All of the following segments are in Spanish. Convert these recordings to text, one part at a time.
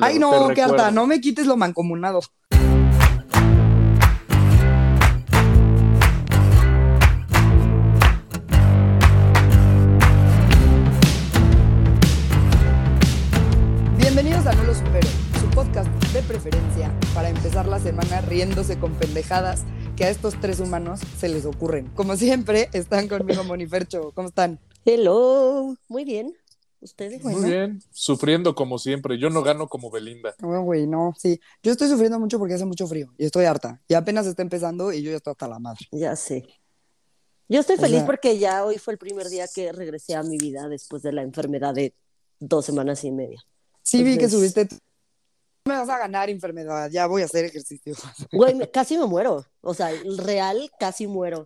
te Ay, no, qué harta, no me quites lo mancomunado. Bienvenidos a No Lo Supero, su podcast de preferencia para empezar la semana riéndose con pendejadas que a estos tres humanos se les ocurren. Como siempre, están conmigo Monifercho. ¿Cómo están? Hello, muy bien. ¿Ustedes? Muy bien, sufriendo como siempre. Yo no gano como Belinda. Bueno, güey, no, sí. Yo estoy sufriendo mucho porque hace mucho frío y estoy harta. Y apenas está empezando y yo ya estoy hasta la madre. Ya sé. Yo estoy O feliz sea- porque ya hoy fue el primer día que regresé a mi vida después de la enfermedad de dos semanas y media. Sí, vi que subiste. Me vas a ganar enfermedad, ya voy a hacer ejercicio. Güey, casi me muero. O sea, real, casi muero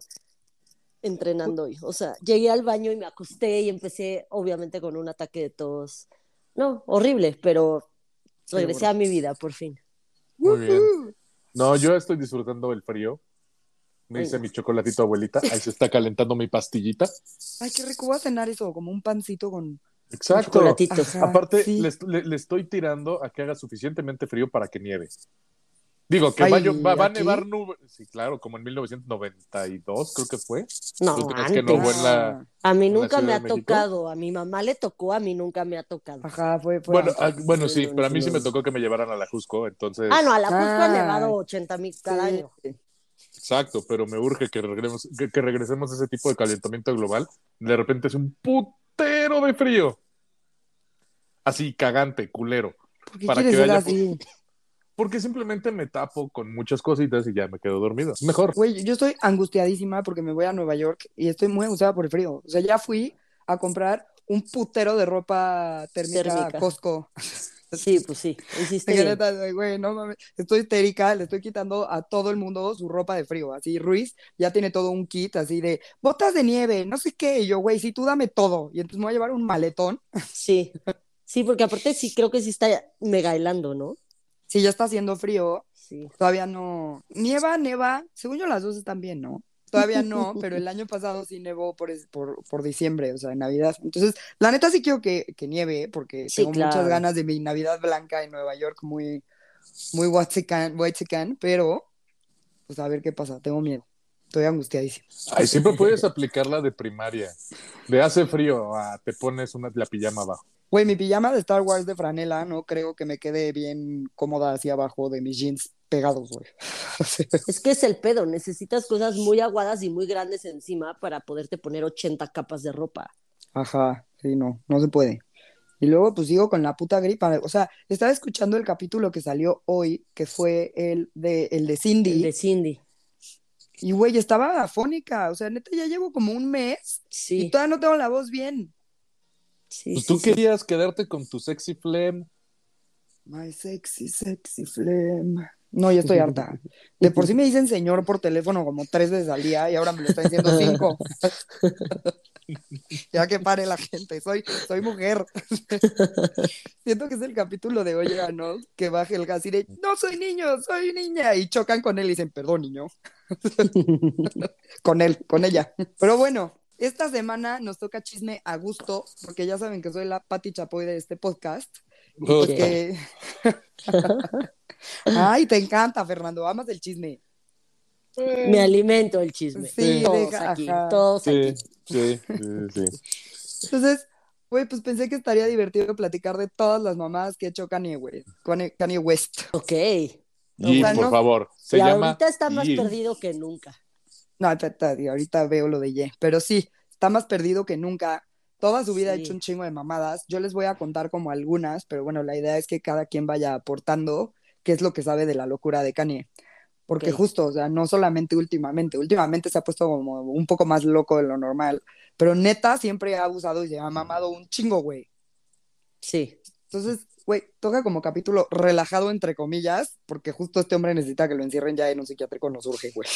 entrenando hoy. O sea, llegué al baño y me acosté y empecé, obviamente, con un ataque de tos. No, horrible, pero regresé a mi vida por fin. Muy bien. No, yo estoy disfrutando el frío. Me hice mi chocolatito abuelita. Ahí se está calentando mi pastillita. Ay, qué rico, voy a cenar eso, como un pancito con. Exacto. Ajá, Aparte, sí. le, le- le estoy tirando a que haga suficientemente frío para que nieve. Digo, que Ay, va, a va- a nevar nube. Sí, claro, como en 1992, creo que fue. No, vez que antes. no fue en la- A mí nunca me ha tocado. A mi mamá le tocó, a mí nunca me ha tocado. Ajá, fue. fue Bueno, antes. ah, bueno, sí, pero a mí sí me tocó que me llevaran a la Jusco, entonces. Ah, no, a la Cusco Ah. han nevado 80 mil cada Sí. año. Exacto, pero me urge que regresemos, que, que regresemos a ese tipo de calentamiento global. De repente es un putero de frío. Así, cagante, culero. ¿Por qué para quieres que así? Porque simplemente me tapo con muchas cositas y ya me quedo dormido. Mejor. Güey, yo estoy angustiadísima porque me voy a Nueva York y estoy muy angustiada por el frío. O sea, ya fui a comprar un putero de ropa térmica, Térmica. a Costco. Sí, pues sí, hiciste Que bien. neta, güey, no mames, estoy histérica, le estoy quitando a todo el mundo su ropa de frío, así Ruiz ya tiene todo un kit así de botas de nieve, no sé qué, y yo, güey, sí, tú dame todo, y entonces me voy a llevar un maletón, Sí, sí, porque aparte sí creo que sí está mega helando, ¿no? Si ya está haciendo frío, Sí. todavía no, nieva, neva, según yo las dos están bien, ¿no? Todavía no, pero el año pasado sí nevó por, es- por, por diciembre, o sea, en Navidad. Entonces, la neta sí quiero que, que nieve, porque Sí, tengo muchas ganas de mi Navidad blanca en Nueva York, muy, muy whitezican, pero, pues a ver qué pasa, tengo miedo. Estoy angustiadísima. Ay, siempre puedes aplicar la de primaria. De hace frío a te pones una, la pijama abajo. Güey, mi pijama de Star Wars de franela no creo que me quede bien cómoda hacia abajo de mis jeans pegados, güey. Es que es el pedo, necesitas cosas muy aguadas y muy grandes encima para poderte poner 80 capas de ropa. Ajá, sí, no, no se puede. Y luego pues sigo con la puta gripa. O sea, estaba escuchando el capítulo que salió hoy, que fue el de, el de Cindy. El de Cindy. Y güey, estaba afónica. O sea, neta, ya llevo como un mes y Sí, todavía no tengo la voz bien. Sí, Pues sí, tú sí. querías quedarte con tu sexy flem. My sexy, sexy flame. No, ya estoy harta. De por sí me dicen señor por teléfono como tres veces al día y ahora me lo están diciendo cinco. ya que pare la gente, soy, soy mujer. Siento que es el capítulo de Oye, ¿no? Que baje el gas y de, no soy niño, soy niña. Y chocan con él y dicen, perdón, niño. con él, con ella. Pero bueno, esta semana nos toca chisme a gusto, porque ya saben que soy la Pati Chapoy de este podcast. Oh, Ok. Que... Ay, te encanta, Fernando, amas el chisme. Me alimento el chisme. Sí, todos deja- aquí, ajá. todos Sí, aquí. sí, sí, sí. Entonces, güey, pues pensé que estaría divertido platicar de todas las mamadas que ha hecho Kanye, güey. Kanye, Kanye West. Ok. Y sea, por no- favor, se y llama. ahorita está más perdido que nunca. No, y ahorita veo lo de Ye. Pero sí, está más perdido que nunca. Toda su vida ha Sí. hecho un chingo de mamadas. Yo les voy a contar como algunas, pero bueno, la idea es que cada quien vaya aportando qué es lo que sabe de la locura de Kanye. Porque justo, o sea, no solamente últimamente, últimamente se ha puesto como un poco más loco de lo normal, pero neta siempre ha abusado y se ha mamado un chingo, güey. Sí. Entonces, güey, toca como capítulo relajado, entre comillas, porque justo este hombre necesita que lo encierren ya en un psiquiátrico, nos urge, güey.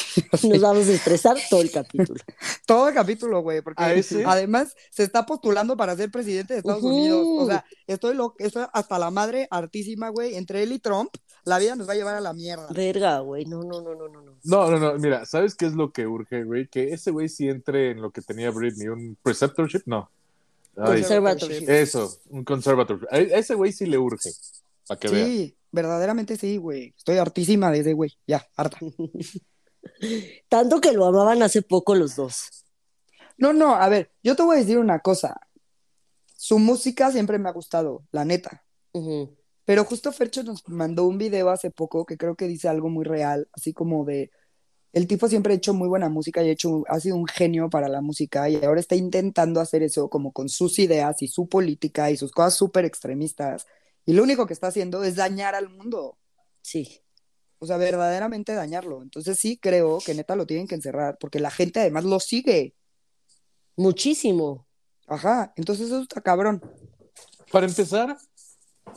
Nos vamos a estresar todo el capítulo. Todo el capítulo, güey, porque ¿A ese? además se está postulando para ser presidente de Estados. Unidos. O sea, estoy, lo, estoy hasta la madre hartísima, güey. Entre él y Trump, la vida nos va a llevar a la mierda. Verga, güey. No, no, no, no, no. no. No, no, no, mira, ¿sabes qué es lo que urge, güey? Que ese güey sí entre en lo que tenía Britney, un preceptorship, no. Ay, Conservatorship. eso, un conservatorship. A ese güey sí le urge. para que. Sí, verdaderamente sí, güey. Estoy hartísima de ese güey. Ya, harta. Tanto que lo amaban hace poco los dos. No, no, a ver, yo te voy a decir una cosa. Su música siempre me ha gustado, la neta. Pero justo Fercho nos mandó un video hace poco que creo que dice algo muy real, así como de el tipo siempre ha hecho muy buena música y ha hecho, ha sido un genio para la música y ahora está intentando hacer eso como con sus ideas y su política y sus cosas súper extremistas. Y lo único que está haciendo es dañar al mundo. Sí. O sea, verdaderamente dañarlo. Entonces sí creo que neta lo tienen que encerrar porque la gente además lo sigue. Muchísimo. Ajá, entonces eso está cabrón. Para empezar,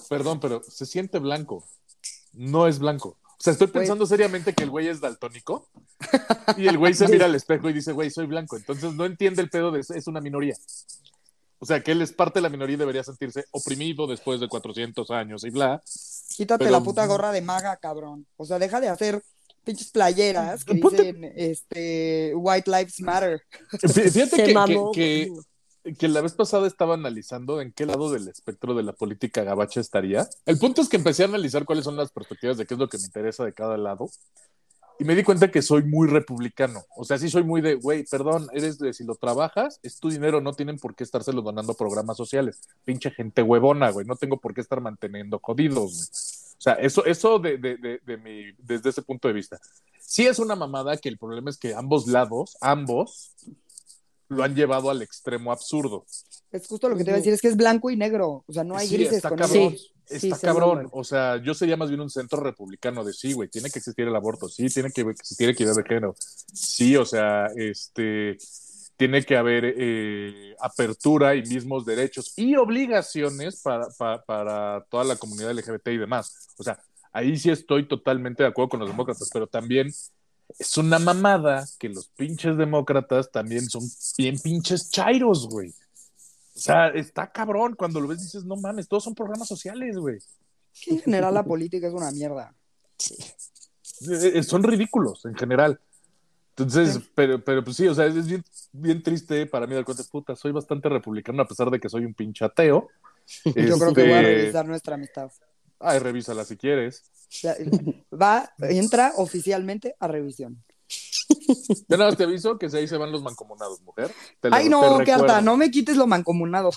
perdón, pero se siente blanco. No es blanco. O sea, estoy Güey. pensando seriamente que el güey es daltónico y el güey se mira al espejo y dice, güey, soy blanco. Entonces no entiende el pedo de es una minoría. O sea, que él es parte de la minoría y debería sentirse oprimido después de 400 años y bla. Quítate Pero- la puta gorra de maga, cabrón. O sea, deja de hacer pinches playeras que Ponte- dicen este White Lives Matter. Fí- Fíjate que, que- que- que la vez pasada estaba analizando en qué lado del espectro de la política gabacha estaría. El punto es que empecé a analizar cuáles son las perspectivas de qué es lo que me interesa de cada lado. Y me di cuenta que soy muy republicano. O sea, sí soy muy de, güey, perdón, eres de si lo trabajas, es tu dinero, no tienen por qué estárselo donando a programas sociales. Pinche gente huevona, güey, no tengo por qué estar manteniendo jodidos. O sea, eso, eso de, de, de, de mi, desde ese punto de vista. Sí es una mamada que el problema es que ambos lados, ambos, lo han llevado al extremo absurdo. Es justo lo que te iba a decir, es que es blanco y negro. O sea, no hay Sí, grises está con cabrón. Sí, Está cabrón. O sea, yo sería más bien un centro republicano de sí, güey. Tiene que existir el aborto. Sí, tiene que existir equidad de género. Sí, o sea, este. Tiene que haber eh, apertura y mismos derechos y obligaciones para, para, para toda la comunidad LGBT y demás. O sea, ahí sí estoy totalmente de acuerdo con los demócratas, pero también es una mamada que los pinches demócratas también son bien pinches chairos, güey. O sea, está cabrón. Cuando lo ves dices, no mames, todos son programas sociales, güey. En general la política es una mierda. Sí. Eh, eh, son ridículos en general. Entonces, Sí. pero, pero pues sí, o sea, es bien, bien triste para mí dar cuenta, puta, soy bastante republicano a pesar de que soy un pinche ateo. Yo creo que voy a Este, revisar nuestra amistad. Ay, revísala si quieres. Va, entra oficialmente a revisión. Yo nada más te aviso que si ahí se van los mancomunados, mujer. Te Ay, no, qué harta, no me quites lo mancomunado.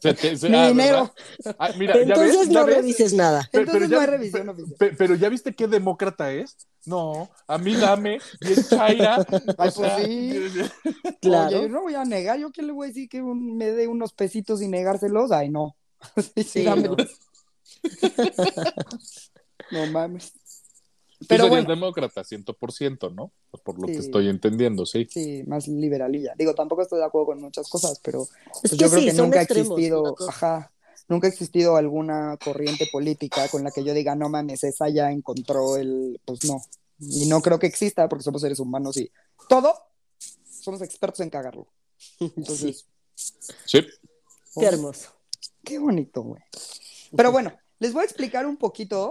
Se- te- se- Mi ah, dinero. ¿verdad? Ah, mira, ¿ya Entonces ves? ¿Ya no ves? revises nada. Entonces ya- no hay revisión oficial. pe- pero ya viste qué demócrata es. No, a mí dame, bien chaira. O Ay, pues sea, sí. Claro. Oye, yo no voy a negar, yo qué le voy a decir que un- me dé unos pesitos y negárselos. Ay, no. Sí, Sí, no. No mames. Tú Pero serías bueno, demócrata, 100%, ¿no? Por lo que Sí. estoy entendiendo, sí. sí, más liberalilla. Digo, tampoco estoy de acuerdo con muchas cosas, pero Es pues que yo creo sí, que nunca ha existido, ajá, nunca ha existido alguna corriente política con la que yo diga, no mames, esa ya encontró el, pues no. Y no creo que exista porque somos seres humanos y todo somos expertos en cagarlo. Entonces, Sí. Qué hermoso. Qué bonito, güey. Pero bueno, les voy a explicar un poquito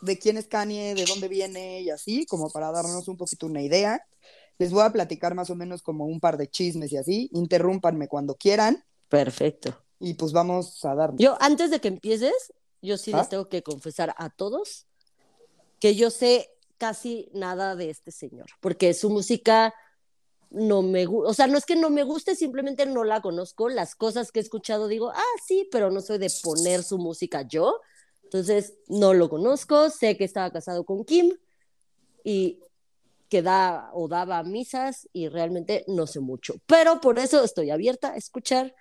de quién es Kanye, de dónde viene y así, como para darnos un poquito una idea. Les voy a platicar más o menos como un par de chismes y así. Interrúmpanme cuando quieran Perfecto. y pues vamos a darnos. Yo, antes de que empieces, yo sí ¿Ah? les tengo que confesar a todos que yo sé casi nada de este señor, porque su música no me gusta, o sea, no es que no me guste, simplemente no la conozco, las cosas que he escuchado digo, ah, sí, pero no soy de poner su música yo, entonces no lo conozco, sé que estaba casado con Kim y que da o daba misas y realmente no sé mucho, pero por eso estoy abierta a escuchar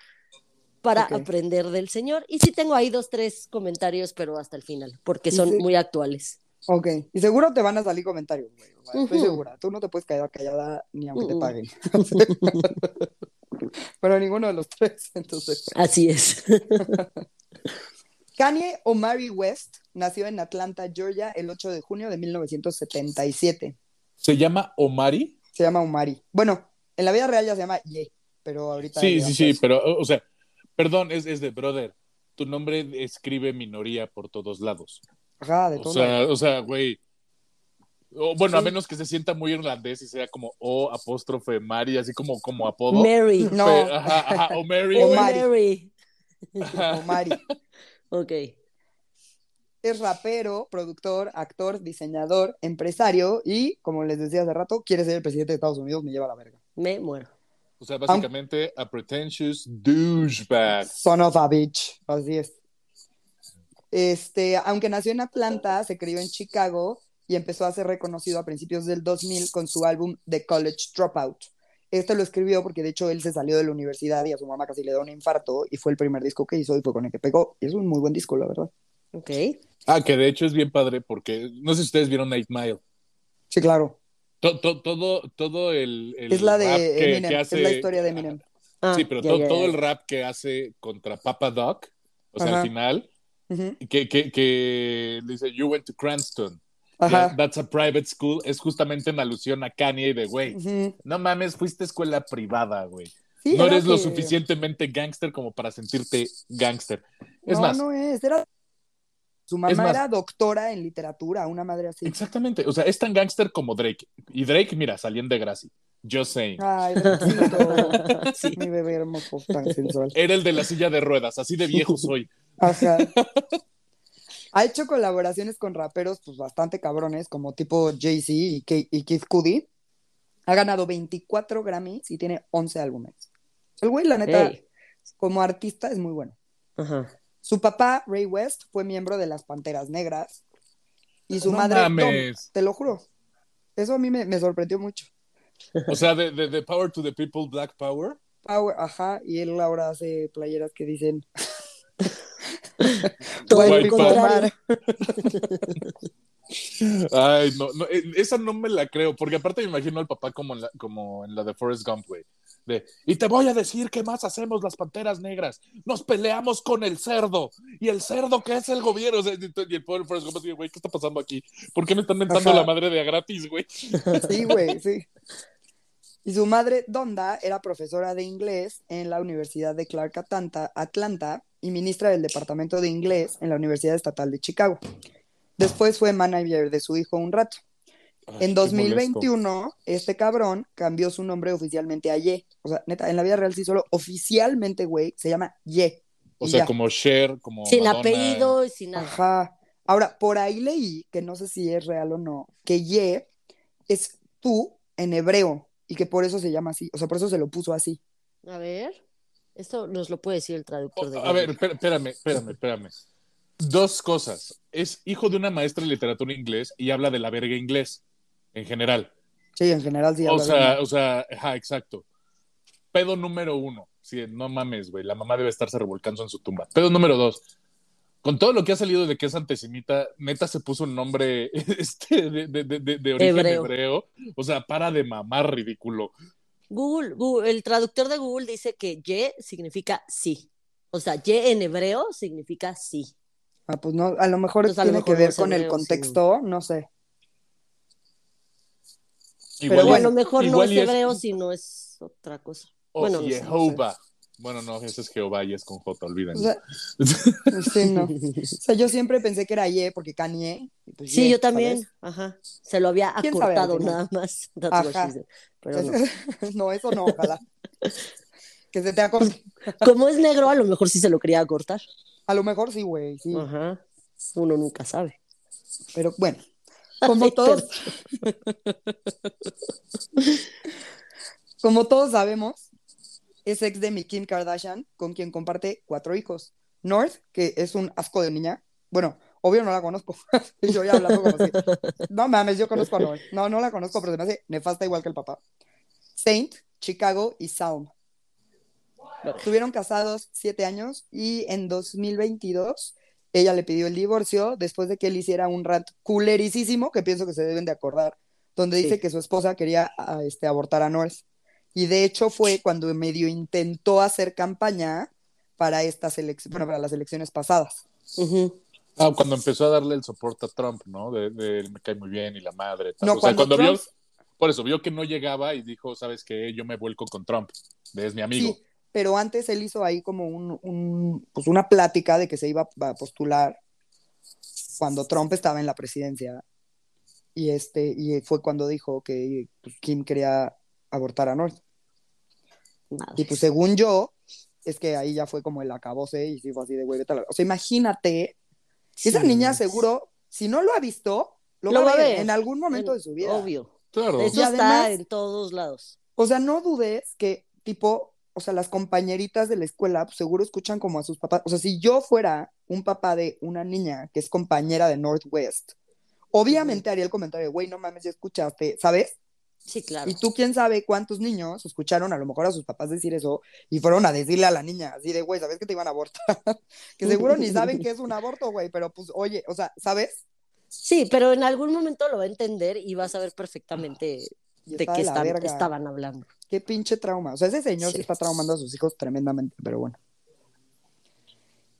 para aprender del señor y sí tengo ahí dos, tres comentarios, pero hasta el final, porque son Sí. muy actuales. Ok, y seguro te van a salir comentarios, güey. o sea, Estoy segura. Tú no te puedes quedar callada ni aunque te paguen. Pero ninguno de los tres, entonces. Así es. Kanye Omari West nació en Atlanta, Georgia, el 8 de junio de 1977. ¿Se llama Omari? Se llama Omari. Bueno, en la vida real ya se llama Ye, pero ahorita. Sí, sí, sí, pues, pero, o sea, perdón, es, es de brother. Tu nombre escribe minoría por todos lados. Ajá, de O todo. sea, o sea, güey. O, bueno, a Sí. menos que se sienta muy irlandés y sea como O apóstrofe Mari, así como, como apodo. Mary. No. Pe- ajá, ajá, o Mary. Oh, Omari. Mary. Ajá. Omari. Ok. es rapero, productor, actor, diseñador, empresario y, como les decía hace rato, quiere ser el presidente de Estados Unidos, me lleva a la verga. Me muero. O sea, básicamente a pretentious douchebag. Son of a bitch, así es. Este, aunque nació en Atlanta, se crió en Chicago y empezó a ser reconocido a principios del 2000 con su álbum The College Dropout. Este lo escribió porque de hecho él se salió de la universidad y a su mamá casi le dio un infarto y fue el primer disco que hizo y fue con el que pegó. Y es un muy buen disco, la verdad. Ok. Ah, que de hecho es bien padre porque no sé si ustedes vieron Eight Mile. Sí, claro. To- to- todo, todo el, el Es la rap de que- Eminem, que es hace- la historia de Eminem. Ah, sí, pero todo el rap que hace contra Papa Doc, o sea, Ajá. al final, Que, que, que dice, You went to Cranston. Ajá. That's a private school. Es justamente en alusión a Kanye de, güey, no mames, fuiste a escuela privada, güey. Sí, no eres lo suficientemente gángster como para sentirte gángster. Es no, más, no es. Era... Su mamá más- era doctora en literatura, una madre así. exactamente. O sea, es tan gángster como Drake. Y Drake, mira, salían de gracia. Just saying. Ay, Sí. mi bebé hermoso, tan sensual. Era el de la silla de ruedas, así de viejo soy. Ajá. Ha hecho colaboraciones con raperos pues bastante cabrones, como tipo Jay-Z y, K- y Kid Cudi. Ha ganado 24 Grammys y tiene 11 álbumes. El güey, la neta, como artista es muy bueno. Ajá. Su papá, Ray West, fue miembro de las Panteras Negras. Y su No madre, mames. te lo juro. Eso a mí me, me sorprendió mucho. O sea, de, de, de Power to the People, Black Power. Power, ajá, y él ahora hace playeras que dicen Todo people contrario. Ay, no, no, eh, esa no me la creo, porque aparte me imagino al papá como en la, como en la de Forrest Gump, güey. De, y te voy a decir qué más hacemos las panteras negras. Nos peleamos con el cerdo. Y el cerdo que es el gobierno. O sea, y el pobre Forrest Gump así, güey, ¿qué está pasando aquí? ¿Por qué me están mentando Ajá. la madre de a gratis, güey? Sí, güey, sí. Y su madre, Donda, era profesora de inglés en la Universidad de Clark Atlanta, Atlanta y ministra del Departamento de Inglés en la Universidad Estatal de Chicago. Después fue manager de su hijo un rato. Ay, En qué 2021, este cabrón cambió su nombre oficialmente a Ye. O sea, neta, en la vida real sí solo oficialmente, güey, se llama Ye. O Y sea, ya. como Cher, como Sin Madonna. apellido y sin nada. Ajá. Ahora, por ahí leí, que no sé si es real o no, que Ye es tú en hebreo y que por eso se llama así. O sea, por eso se lo puso así. A ver, esto nos lo puede decir el traductor de Oh, A ver, espérame, espérame, espérame. Dos cosas. Es hijo de una maestra de literatura inglés y habla de la verga inglés, en general. Sí, en general sí. O sea, bien. o sea, ajá, exacto. Pedo número uno. Sí, no mames, güey. La mamá debe estarse revolcando en su tumba. Pedo número dos. Con todo lo que ha salido de que es antisemita, neta se puso un nombre este, de, de- de- de- de origen Hebreo. hebreo. O sea, para de mamar, ridículo. Google, Google- el traductor de Google dice que ye significa sí. O sea, ye en hebreo significa sí. Ah, pues no, a lo mejor Entonces, lo tiene mejor que ver con el contexto, no sé. Igual o a lo mejor no es hebreo, sino es otra cosa. o bueno, no sé, no sé. Bueno, no, ese es Jehová y es con J, olvídenlo. O sea, sí, no. O sea, yo siempre pensé que era Ye porque Kanye. y pues Sí, Ye, yo también. ¿sabes? Ajá. Se lo había ¿Quién sabe al acortado nada más. Ajá. Pero no. no, eso no, ojalá. que se te acorte. Como es negro, a lo mejor sí se lo quería cortar. A lo mejor sí, güey, sí. Ajá. Uno nunca sabe. Pero bueno, como Ay, todos, como todos sabemos, es ex de mi Kim Kardashian, con quien comparte cuatro hijos. North, que es un asco de niña. Bueno, obvio no la conozco. Yo ya hablando como. No mames, yo conozco a North. No, no la conozco, pero se me hace nefasta igual que el papá. Saint, Chicago y Salm. Estuvieron casados siete años y en 2022 ella le pidió el divorcio después de que él hiciera un rant culerisísimo que pienso que se deben de acordar, donde dice Sí. que su esposa quería a, este, abortar a North. Y de hecho fue cuando medio intentó hacer campaña para estas elecciones, bueno, para las elecciones pasadas. Ah, cuando empezó a darle el soporte a Trump, ¿no? De, de él me cae muy bien y la madre. tal. No, o sea, cuando cuando, Trump- vio, por eso vio que no llegaba y dijo, ¿sabes qué? Yo me vuelco con Trump. Es mi amigo. Sí, pero antes él hizo ahí como un, un- pues una plática de que se iba a postular cuando Trump estaba en la presidencia. Y este, y fue cuando dijo que pues, Kim quería abortar a North. Y pues según yo, es que ahí ya fue como el acabose y sí fue así de güey, vete a la-". O sea, imagínate Esa Sí. niña seguro, si no lo ha visto, lo, Lo va a ver en algún En- momento de su vida. Obvio. Claro. Eso Y está en todos lados. O sea, no dudes que, tipo, o sea, las compañeritas de la escuela pues, seguro escuchan como a sus papás. O sea, si yo fuera un papá de una niña que es compañera de Northwest, obviamente haría el comentario, güey, no mames, ya escuchaste, ¿sabes? Sí, claro. Y tú quién sabe cuántos niños escucharon a lo mejor a sus papás decir eso y fueron a decirle a la niña, así de, güey, ¿sabes que te iban a abortar? que seguro ni saben qué es un aborto, güey, pero pues, oye, o sea, ¿sabes? Sí, pero en algún momento lo va a entender y va a saber perfectamente de qué están- estaban hablando. Qué pinche trauma. O sea, ese señor sí. Sí. está traumando a sus hijos tremendamente, pero bueno.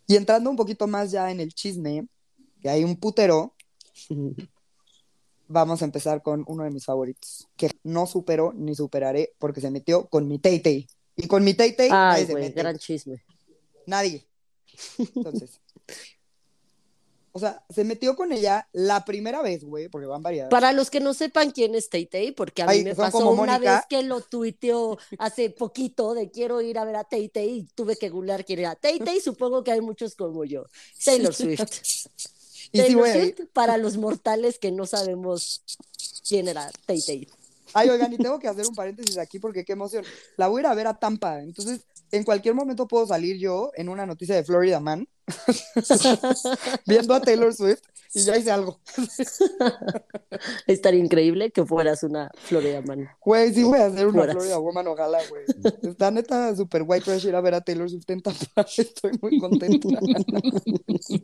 Y entrando un poquito más ya en el chisme, que hay un putero, vamos a empezar con uno de mis favoritos, que no supero ni superaré porque se metió con mi Tay Y con mi Tay Ay, güey, gran chisme. Nadie. Entonces. O sea, se metió con ella la primera vez, güey, porque van varias. Para los que no sepan quién es Tay Tay, porque a mí Ay, me son pasó una vez que lo tuiteó hace poquito de quiero ir a ver a Tay Tay y tuve que googlear quién era Tay Tay, supongo que hay muchos como yo. Taylor Swift. Y Taylor güey. Swift para los mortales que no sabemos quién era Tay Tay. Ay, oigan, y tengo que hacer un paréntesis aquí porque qué emoción. La voy a ir a ver a Tampa. Entonces, en cualquier momento puedo salir yo en una noticia de Florida Man viendo a Taylor Swift y ya hice algo. Estaría increíble que fueras una Florida Man. Güey, sí voy a hacer una Fueras. Florida Woman, ojalá, güey. Está neta super white trash ir a ver a Taylor Swift en Tampa. Estoy muy contenta.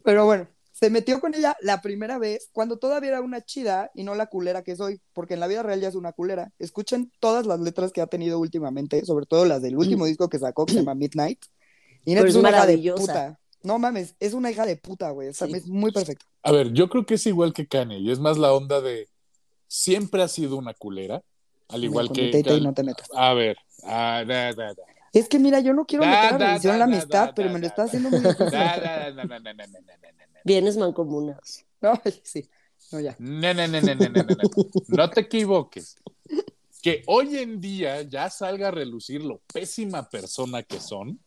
Pero bueno, se metió con ella la primera vez cuando todavía era una chida y no la culera que soy, porque en la vida real ya es una culera. Escuchen todas las letras que ha tenido últimamente, sobre todo las del último disco que sacó que se llama Midnight. Y Pero es una hija de puta. No mames, es una hija de puta, güey. O sea, Sí. Es muy perfecta. A ver, yo creo que es igual que Kanye y es más la onda de siempre ha sido una culera, al igual que... mi Tay Tay que- no te metas. A ver, ah, da, da, da. Es que mira, yo no quiero Da, meter a da, religión en la amistad, da, pero me lo está haciendo muy difícil. Bienes mancomunados. No, sí. No, ya. No, no, no, no, no, no, no, no. Te equivoques. Que hoy en día ya salga a relucir lo pésima persona que son,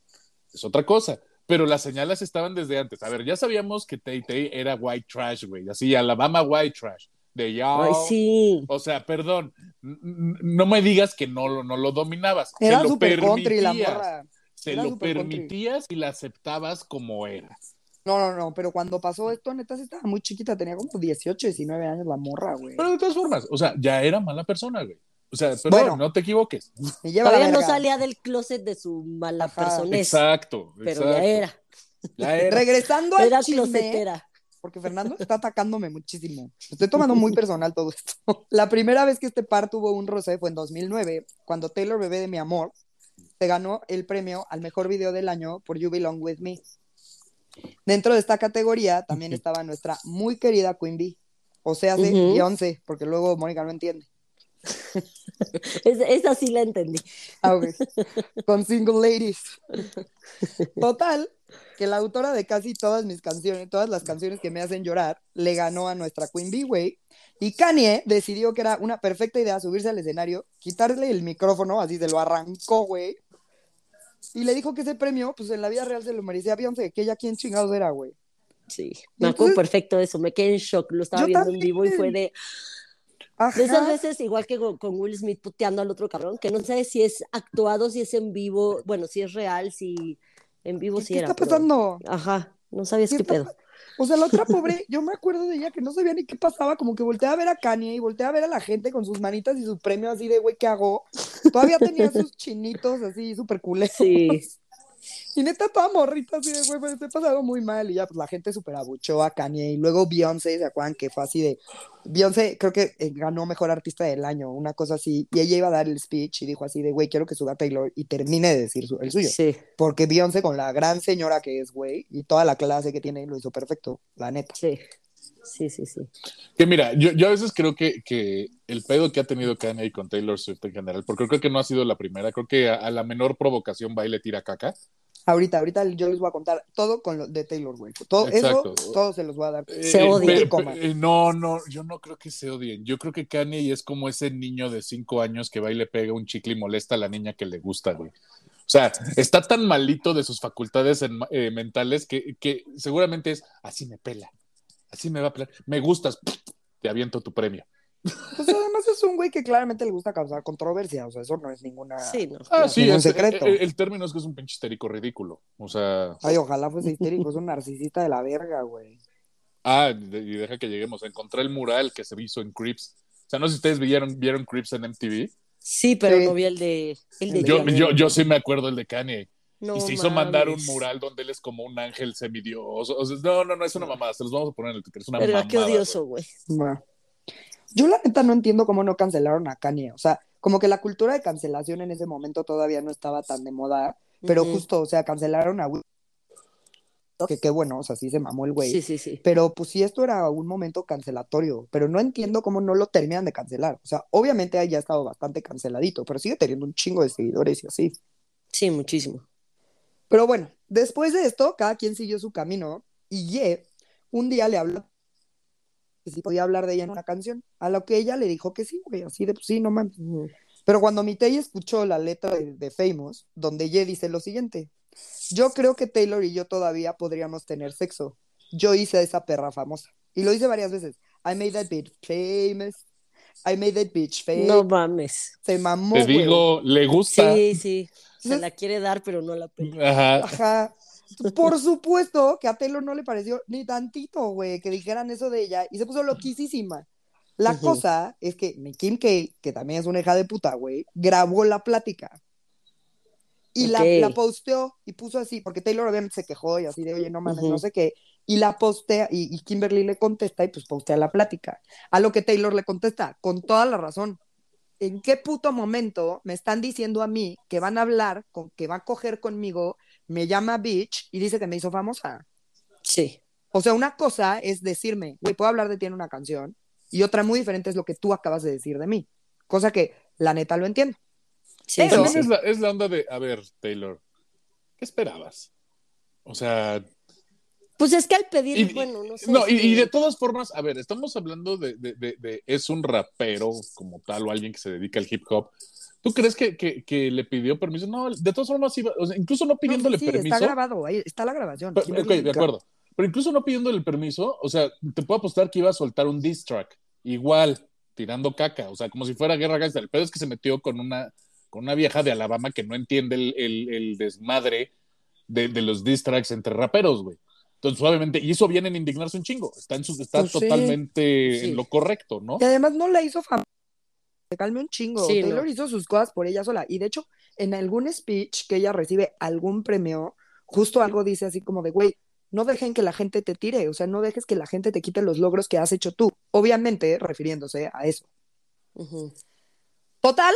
es otra cosa. Pero las señales estaban desde antes. A ver, ya sabíamos que Tay Tay era white trash, güey. Así, Alabama white trash. De ya. Ay, sí. O sea, perdón, no me digas que no, lo- no lo dominabas. Era se lo super country la permitías. morra. Se era lo country. permitías y la aceptabas como era. No, no, no, pero cuando pasó esto, neta, estaba muy chiquita, tenía como 18, 19 años la morra, güey. Pero de todas formas, o sea, ya era mala persona, güey. O sea, perdón, Bueno. no te equivoques. Todavía no salía del closet de su mala Ajá. personez, Exacto. pero exacto. ya era. Ya era. Regresando al Era chisme, closetera. Porque Fernando está atacándome muchísimo. Estoy tomando muy personal todo esto. La primera vez que este par tuvo un roce fue en 2009, cuando Taylor Bebé de Mi Amor se ganó el premio al mejor video del año por You Belong With Me. Dentro de esta categoría también estaba nuestra muy querida Queen Bee, o sea, hace Ujú. Beyoncé, porque luego Mónica no entiende. Es- esa sí la entendí. Ah, ok. Con Single Ladies. Total, que la autora de casi todas mis canciones, todas las canciones que me hacen llorar, le ganó a nuestra Queen Bee, güey. Y Kanye decidió que era una perfecta idea subirse al escenario, quitarle el micrófono, así se lo arrancó, güey. Y le dijo que ese premio, pues en la vida real se lo merecía a Beyoncé, que ella quién chingados era, güey. Sí, me acuerdo perfecto de eso. Me quedé en shock. Lo estaba viendo en vivo y fue de, Ajá. de esas veces, igual que con, Will Smith puteando al otro cabrón, que no sabes si es actuado, si es en vivo, bueno, si es real, si en vivo ¿Qué, sí qué era. está pero- pasando? Ajá, no sabías ¿Qué qué está pedo. O sea, la otra pobre, yo me acuerdo de ella que no sabía ni qué pasaba, como que volteaba a ver a Kanye y volteaba a ver a la gente con sus manitas y su premio así de, güey, ¿qué hago? Todavía tenía sus chinitos así súper culeros. Sí, Y neta, toda morrita así de, güey, pues estoy pasando muy mal. Y ya, pues la gente súper abuchó a Kanye. Y luego Beyoncé, ¿se acuerdan que fue así de... Beyoncé creo que eh, ganó Mejor Artista del Año, una cosa así. Y ella iba a dar el speech y dijo así de, güey, quiero que suba Taylor y termine de decir su- el suyo. sí. Porque Beyoncé, con la gran señora que es, güey, y toda la clase que tiene, lo hizo perfecto, la neta. Sí, sí, sí, sí. Que mira, yo, yo a veces creo que, que el pedo que ha tenido Kanye con Taylor Swift en general, porque creo que no ha sido la primera, creo que a, a la menor provocación va y le tira caca. Ahorita, ahorita yo les voy a contar todo con lo de Taylor, güey. Todo Exacto. eso, todo se los voy a dar. Se Eh, odian. eh, no, no, yo no creo que se odien. Yo creo que Kanye es como ese niño de cinco años que va y le pega un chicle y molesta a la niña que le gusta, güey. O sea, está tan malito de sus facultades en- eh, mentales que, que seguramente es así me pela, Así me va a pelear. Me gustas, te aviento tu premio. Pues además es un güey que claramente le gusta causar controversia, o sea, eso no es ninguna... Sí, no. Ah, No, sí, ningún es- secreto. El, el término es que es un pinche histérico ridículo. O sea, Ay, ojalá fuese histérico, es un narcisista de la verga, güey. ah, y deja que lleguemos. Encontré el mural que se hizo en Crips. O sea, no sé si ustedes vieron, vieron Crips en MTV. Sí, pero Sí. no vi el de, el de Yo, yo, yo sí me acuerdo el de Kanye. No y se hizo mandar un mural donde él es como un ángel semidios. O sea, no, no, no, es una mamada. Se los vamos a poner en el Twitter. Es una Verga, mamada. qué odioso, güey. Yo la neta no entiendo cómo no cancelaron a Kanye, o sea, como que la cultura de cancelación en ese momento todavía no estaba tan de moda, pero justo, o sea, cancelaron a. Que qué bueno, o sea, sí se mamó el güey. Sí, sí, sí. Pero pues sí, esto era un momento cancelatorio, pero no entiendo cómo no lo terminan de cancelar. O sea, obviamente ahí ya ha estado bastante canceladito, pero sigue teniendo un chingo de seguidores y así. Sí, muchísimo. Pero bueno, después de esto, cada quien siguió su camino y Ye un día le habló que si podía hablar de ella en una canción, a lo que ella le dijo que sí, güey, así de pues sí, no mames. Pero cuando Mitei escuchó la letra de, de Famous, donde Ye dice lo siguiente, yo creo que Taylor y yo todavía podríamos tener sexo. Yo hice a esa perra famosa. Y lo hice varias veces. I made that bitch famous. I made that bitch famous. No mames. Se mamó, Te güey. digo, le gusta. Sí, sí. Se la quiere dar, pero no la pela. Ajá. Ajá. Por supuesto que a Taylor no le pareció ni tantito, güey, que dijeran eso de ella y se puso loquísima. La cosa es que Kim K, que también es una hija de puta, güey, grabó la plática y la, la posteó y puso así, porque Taylor obviamente se quejó y así de, oye, no mames, Ujú. no sé qué, y la postea y, y Kimberly le contesta y pues postea la plática. A lo que Taylor le contesta, con toda la razón. ¿En qué puto momento me están diciendo a mí que van a hablar, con, que va a coger conmigo, me llama bitch y dice que me hizo famosa? Sí. O sea, una cosa es decirme, güey, puedo hablar de ti en una canción, y otra muy diferente es lo que tú acabas de decir de mí. Cosa que la neta lo entiendo. Sí, Pero- sí, También sí. es la, es la onda de, a ver, Taylor, ¿qué esperabas? O sea, Pues es que al pedir, Y- bueno, no sé. no, y, y de todas formas, a ver, estamos hablando de, de- de- de- es un rapero como tal o alguien que se dedica al hip hop. ¿Tú crees que, que- que le pidió permiso? No, de todas formas, iba, o sea, incluso no pidiéndole sí, permiso. está grabado, ahí está la grabación. Pero- ok, de acuerdo. Pero incluso no pidiéndole el permiso, o sea, te puedo apostar que iba a soltar un diss track, igual, tirando caca, o sea, como si fuera guerra gangster. El pedo es que se metió con una, con una vieja de Alabama que no entiende el, el- el desmadre de, de los diss tracks entre raperos, güey. Entonces, obviamente, y eso viene en indignarse un chingo. Está, en su, está Pues totalmente Sí. en lo correcto, ¿no? Y además no la hizo famosa. Se calme un chingo. Sí, Taylor no. hizo sus cosas por ella sola. Y de hecho, en algún speech que ella recibe algún premio, justo algo dice así como de, güey, no dejen que la gente te tire, o sea, no dejes que la gente te quite los logros que has hecho tú. Obviamente, refiriéndose a eso. Total,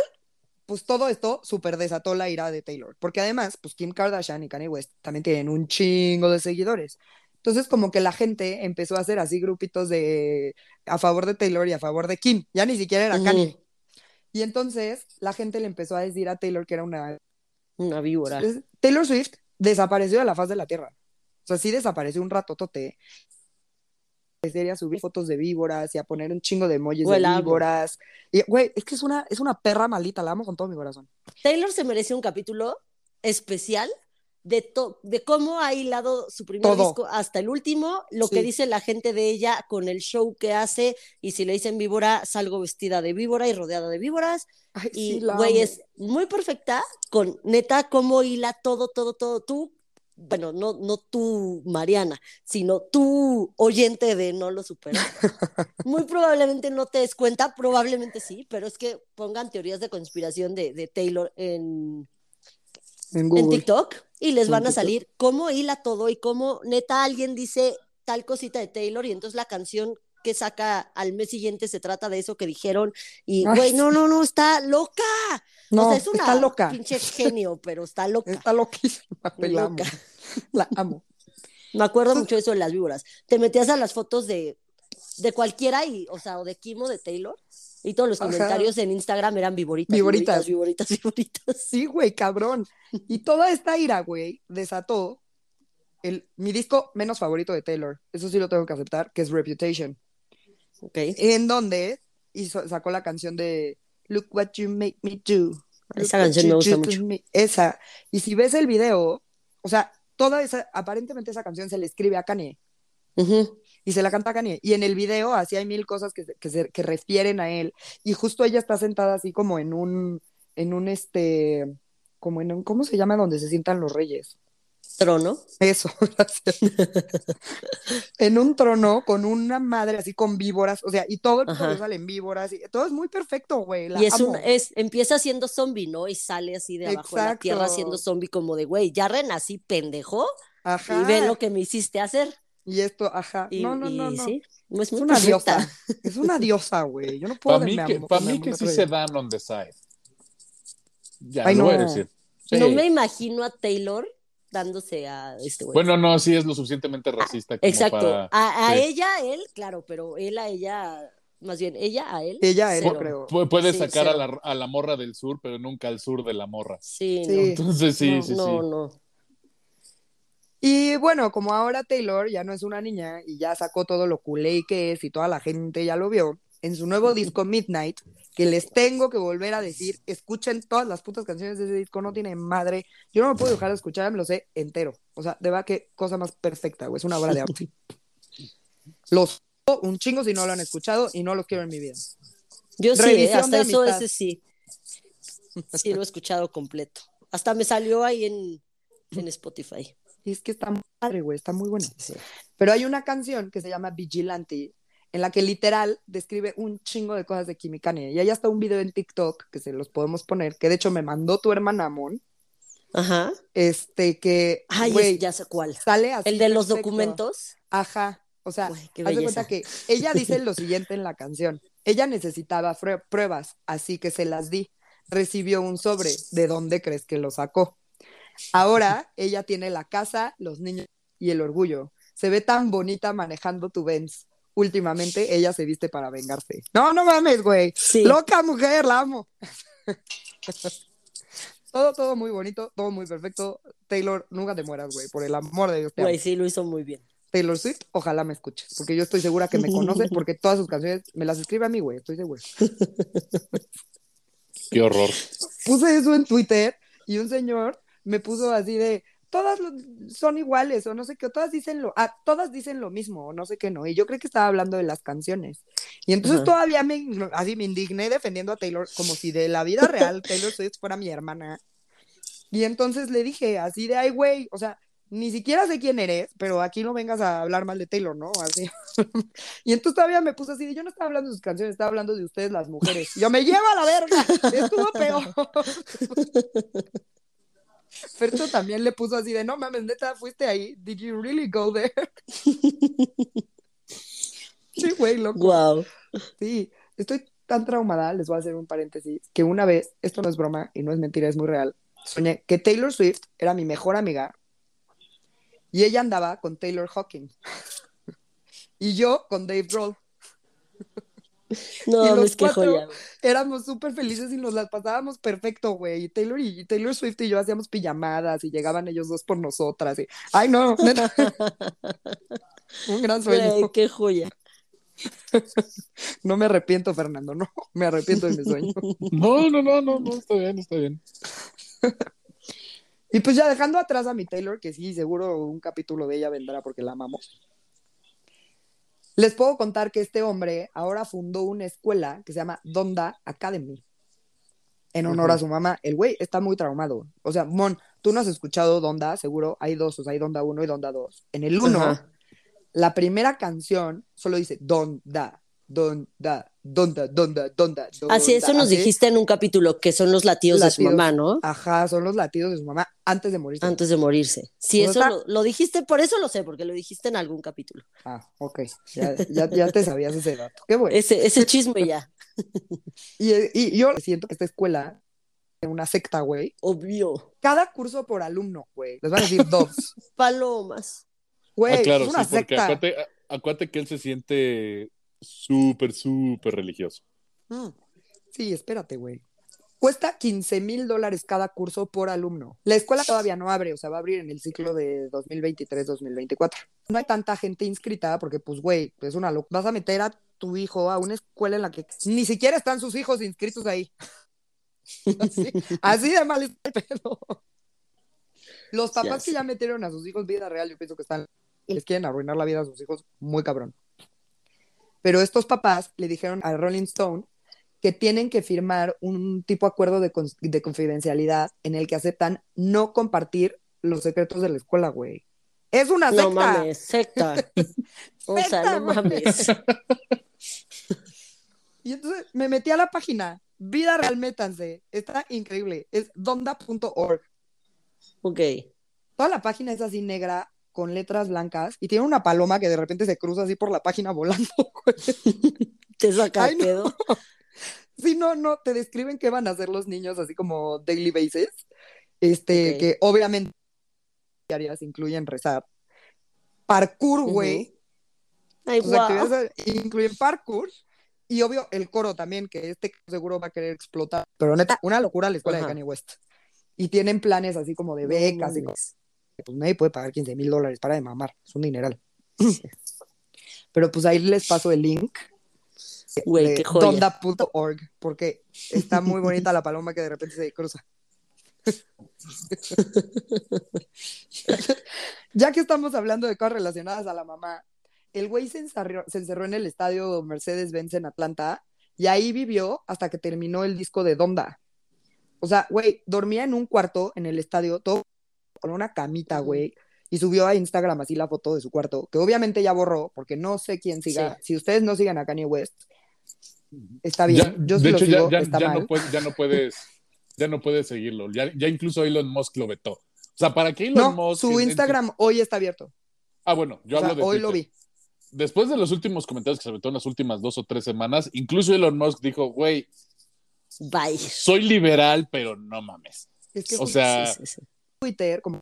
pues todo esto súper desató la ira de Taylor, porque además, pues Kim Kardashian y Kanye West también tienen un chingo de seguidores. Entonces, como que la gente empezó a hacer así grupitos de a favor de Taylor y a favor de Kim, ya ni siquiera era. Kanye. Y entonces la gente le empezó a decir a Taylor que era una... Una víbora. Taylor Swift desapareció de la faz de la Tierra. O sea, sí desapareció un ratotote. Empecé a subir fotos de víboras y a poner un chingo de emojis Güey, de la amo. víboras. Y, güey, es que es una, es una perra maldita, la amo con todo mi corazón. Taylor se merece un capítulo especial de, to- de cómo ha hilado su primer Todo. disco hasta el último, lo Sí. que dice la gente de ella con el show que hace, y si le dicen víbora, salgo vestida de víbora y rodeada de víboras, Ay, y güey, es muy perfecta con neta cómo hila todo, todo, todo. Tú, bueno, no, no tú, Mariana, sino tú, oyente de No lo superó. muy probablemente no te des cuenta, probablemente sí, pero es que pongan teorías de conspiración de, de Taylor en, En. TikTok y les van a salir cómo hila todo y cómo neta alguien dice tal cosita de Taylor y entonces la canción que saca al mes siguiente se trata de eso que dijeron y güey, no, no, no, está loca. No, o sea, es una está loca. pinche genio, pero está loca. Está loquísima, güey, la amo. Loca. La amo. Me acuerdo mucho de eso de las víboras. Te metías a las fotos de, de cualquiera y, o sea, o de Kim o de Taylor y todos los Ajá. comentarios en Instagram eran viboritas, Viboritas. viboritas, viboritas. Sí, güey, cabrón. Y toda esta ira, güey, desató el, mi disco menos favorito de Taylor. Eso sí lo tengo que aceptar, que es Reputation. Ok. En donde hizo, sacó la canción de Look What You Make Me Do. Look Esa canción me gusta mucho. me. Esa. Y si ves el video, o sea, toda esa, aparentemente esa canción se le escribe a Kanye. Ujú. Y se la canta Kanye. Y en el video así hay mil cosas que, que, se- que refieren a él. Y justo ella está sentada así como en un, en un este, como en un, ¿cómo se llama donde se sientan los reyes? Trono. Eso, gracias. en un trono con una madre así con víboras, o sea, y todo el video salen víboras, y todo es muy perfecto, güey. La Y es amo. un, es, empieza siendo zombie, ¿no? Y sale así de abajo de la tierra siendo zombie como de, güey, ya renací, pendejo, Ajá. y ve lo que me hiciste hacer. Y esto, ajá. Y, no, no, no, y no. sí, es Es una diosa. Es una diosa, güey. Yo no puedo Para mí, que, pa' mí que sí se dan on the side. Ya, Ay, lo voy a no. decir. No Sí. me imagino a Taylor dándose a este güey. Bueno, no, sí es lo suficientemente racista como Exacto. para... A, a sí. ella, a él, claro, pero él a ella, más bien, ella a él. Ella, él, cero. creo. Pu- Puede Sí, sacar a la, a la morra del sur, pero nunca al sur de la morra. Sí, Sí. no. Entonces sí, no, sí, no, sí. no. Y bueno, como ahora Taylor ya no es una niña y ya sacó todo lo culé que es y toda la gente ya lo vio, en su nuevo disco Midnight, que les tengo que volver a decir, escuchen todas las putas canciones de ese disco, no tiene madre. Yo no me puedo dejar de escuchar, me lo sé entero. O sea, de verdad que cosa más perfecta, güey, es una obra de arte. Los un chingo si no lo han escuchado y no los quiero en mi vida. Yo sí, eh, hasta eso amistad. ese sí. Sí, lo he escuchado completo. Hasta me salió ahí en, en Spotify. Y es que está muy padre, güey, está muy bueno. Pero hay una canción que se llama Vigilante, en la que literal describe un chingo de cosas de Kimi Kanye. Y hay hasta un video en TikTok que se los podemos poner, que de hecho me mandó tu hermana Mon, Ajá. este, que, Ay, es- ya sé cuál. sale así. El de los perfecto. documentos. Ajá. O sea, qué haz de cuenta que ella dice lo siguiente en la canción. Ella necesitaba pruebas, así que se las di. Recibió un sobre. ¿De dónde crees que lo sacó? Ahora ella tiene la casa, los niños y el orgullo. Se ve tan bonita manejando tu Benz. Últimamente ella se viste para vengarse. No, no mames, güey. Sí. Loca mujer, la amo. todo, todo muy bonito, todo muy perfecto. Taylor, nunca te mueras, güey. Por el amor de Dios. Güey, sí, lo hizo muy bien. Taylor Swift, ojalá me escuches, porque yo estoy segura que me conoce, porque todas sus canciones me las escribe a mí, güey, estoy segura. Qué horror. Puse eso en Twitter y un señor me puso así de, todas son iguales o no sé qué, o todas dicen lo, ah, todas dicen lo mismo o no sé qué no, y yo creo que estaba hablando de las canciones. Y entonces Ajá. todavía me, así me indigné defendiendo a Taylor como si de la vida real Taylor Swift fuera mi hermana. Y entonces le dije así de, ay, güey, o sea, ni siquiera sé quién eres, pero aquí no vengas a hablar mal de Taylor, ¿no? Así. y entonces todavía me puso así de, yo no estaba hablando de sus canciones, estaba hablando de ustedes las mujeres. Yo me lleva a la verga, estuvo peor. Fercho también le puso así de, no mames, neta, fuiste ahí, did you really go there? sí, güey, loco. Wow. Sí, estoy tan traumada, les voy a hacer un paréntesis, que una vez, esto no es broma y no es mentira, es muy real, soñé que Taylor Swift era mi mejor amiga y ella andaba con Taylor Hawking y yo con Dave Grohl. No, Y los cuatro- joya. Éramos súper felices y nos las pasábamos perfecto, güey. Y Taylor y Taylor Swift y yo hacíamos pijamadas y llegaban ellos dos por nosotras. y- Ay, no, neta. un gran sueño. Güey, qué joya. No me arrepiento, Fernando, no, me arrepiento de mi sueño. No, no, no, no, no, está bien, está bien. Y pues ya dejando atrás a mi Taylor, que sí, seguro un capítulo de ella vendrá porque la amamos. Les puedo contar que este hombre ahora fundó una escuela que se llama Donda Academy. En honor a su mamá. El güey está muy traumado. O sea, Mon, tú no has escuchado Donda, seguro. Hay dos, o sea, hay Donda 1 y Donda 2. En el 1, Ajá. la primera canción solo dice Donda, Donda, Donda, Donda, Donda. Así, eso nos así. dijiste en un capítulo, que son los latidos, de su mamá, ¿no? Ajá, son los latidos de su mamá antes de morir. Antes de morirse. Sí, eso lo, lo dijiste, por eso lo sé, porque lo dijiste en algún capítulo. Ah, ok. Ya, ya, ya te sabías ese dato. Qué bueno. Ese, ese chisme ya. Y, y yo siento que esta escuela es una secta, güey. Obvio. Cada curso por alumno, güey. Les van a decir dos. Palomas. Güey, ah, claro, es una sí, porque secta. acuérdate, acuérdate que él se siente súper, súper religioso. Mm. Sí, espérate, güey. Cuesta 15 mil dólares cada curso por alumno. La escuela todavía no abre, o sea, va a abrir en el ciclo de 2023-2024. No hay tanta gente inscrita porque, pues, güey, es una locura. Vas a meter a tu hijo a una escuela en la que ni siquiera están sus hijos inscritos ahí. Así, así de mal está el pedo. Los papás que ya metieron a sus hijos vida real, yo pienso que están. les quieren arruinar la vida a sus hijos muy cabrón. Pero estos papás le dijeron a Rolling Stone que tienen que firmar un tipo de acuerdo de, de confidencialidad en el que aceptan no compartir los secretos de la escuela, güey. Es una secta. No mames, secta. O sea, Secta, no mames. Y entonces me metí a la página, Vida Real Métanse. Está increíble. Es donda.org. Ok. Toda la página es así negra con letras blancas y tiene una paloma que de repente se cruza así por la página volando. güey. Te saca Ay, no. pedo. Sí, no, no, te describen qué van a hacer los niños así como daily basis. Este, Ok. que obviamente diarias incluyen rezar. Parkour, güey. Ay, Sus guau. actividades incluyen parkour y obvio el coro también, que este seguro va a querer explotar. Pero neta, una locura la escuela de Kanye West. Y tienen planes así como de No becas y mames. Pues nadie puede pagar 15 mil dólares para de mamar, es un dineral. Pero pues ahí les paso el link Güey, qué joya. donda.org, porque está muy bonita la paloma que de repente se cruza. ya que estamos hablando de cosas relacionadas a la mamá, el güey se encerró, se encerró en el estadio Mercedes-Benz en Atlanta y ahí vivió hasta que terminó el disco de Donda. O sea, güey, dormía en un cuarto en el estadio, todo con una camita, güey, y subió a Instagram así la foto de su cuarto, que obviamente ya borró, porque no sé quién siga. Sí. Si ustedes no sigan a Kanye West, está bien. Ya- Yo sí de lo hecho, sigo, ya, ya- está ya mal. no puedes, ya no puedes, ya no puedes seguirlo. Ya, ya incluso Elon Musk lo vetó. O sea, para que Elon No, Musk. su en Instagram hoy está abierto. Ah, bueno, yo O sea, hablo de hoy lo vi. Después de los últimos comentarios que se aventó en las últimas dos o tres semanas, incluso Elon Musk dijo, güey, Bye. soy liberal, pero no mames. Es que O sea, Sí, sí, sí. Twitter, como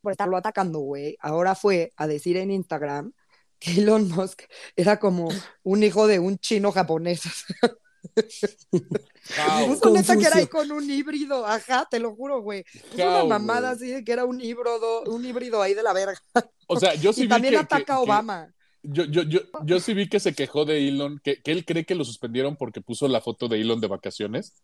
por estarlo atacando, güey, ahora fue a decir en Instagram que Elon Musk era como un hijo de un chino japonés. Neta que era ahí con un híbrido, ajá, te lo juro, güey. Puso Cao, una mamada así de que era un híbrido, un híbrido ahí de la verga. O sea, yo sí y vi también que- ataca que- a que- Obama. Yo, yo, yo, yo sí vi que se quejó de Elon, que, que él cree que lo suspendieron porque puso la foto de Elon de vacaciones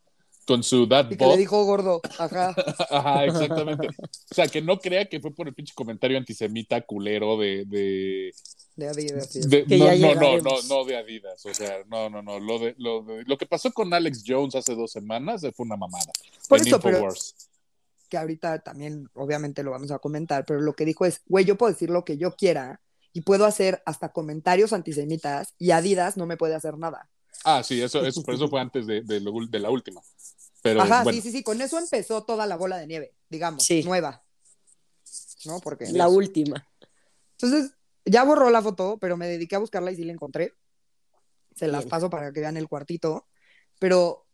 con su dad Y que le dijo gordo, ajá. Ajá, exactamente. O sea, que no crea que fue por el pinche comentario antisemita culero de. de, De Adidas, sí. de- Que no, ya no, no, no, no de Adidas. O sea, no, no, no. Lo, de, lo, de- lo que pasó con Alex Jones hace dos semanas fue una mamada. Por eso, pero que ahorita también obviamente lo vamos a comentar, pero lo que dijo es, güey, yo puedo decir lo que yo quiera y puedo hacer hasta comentarios antisemitas y Adidas no me puede hacer nada. Ah, sí, eso, eso, pero eso fue antes de, de, lo- de la última. Pero Ajá, bueno, sí, sí, sí, con eso empezó toda la bola de nieve, digamos, Sí. nueva. ¿No? Porque La última. Entonces, ya borró la foto, pero me dediqué a buscarla y sí la encontré. Se las Bien. paso para que vean el cuartito. Pero,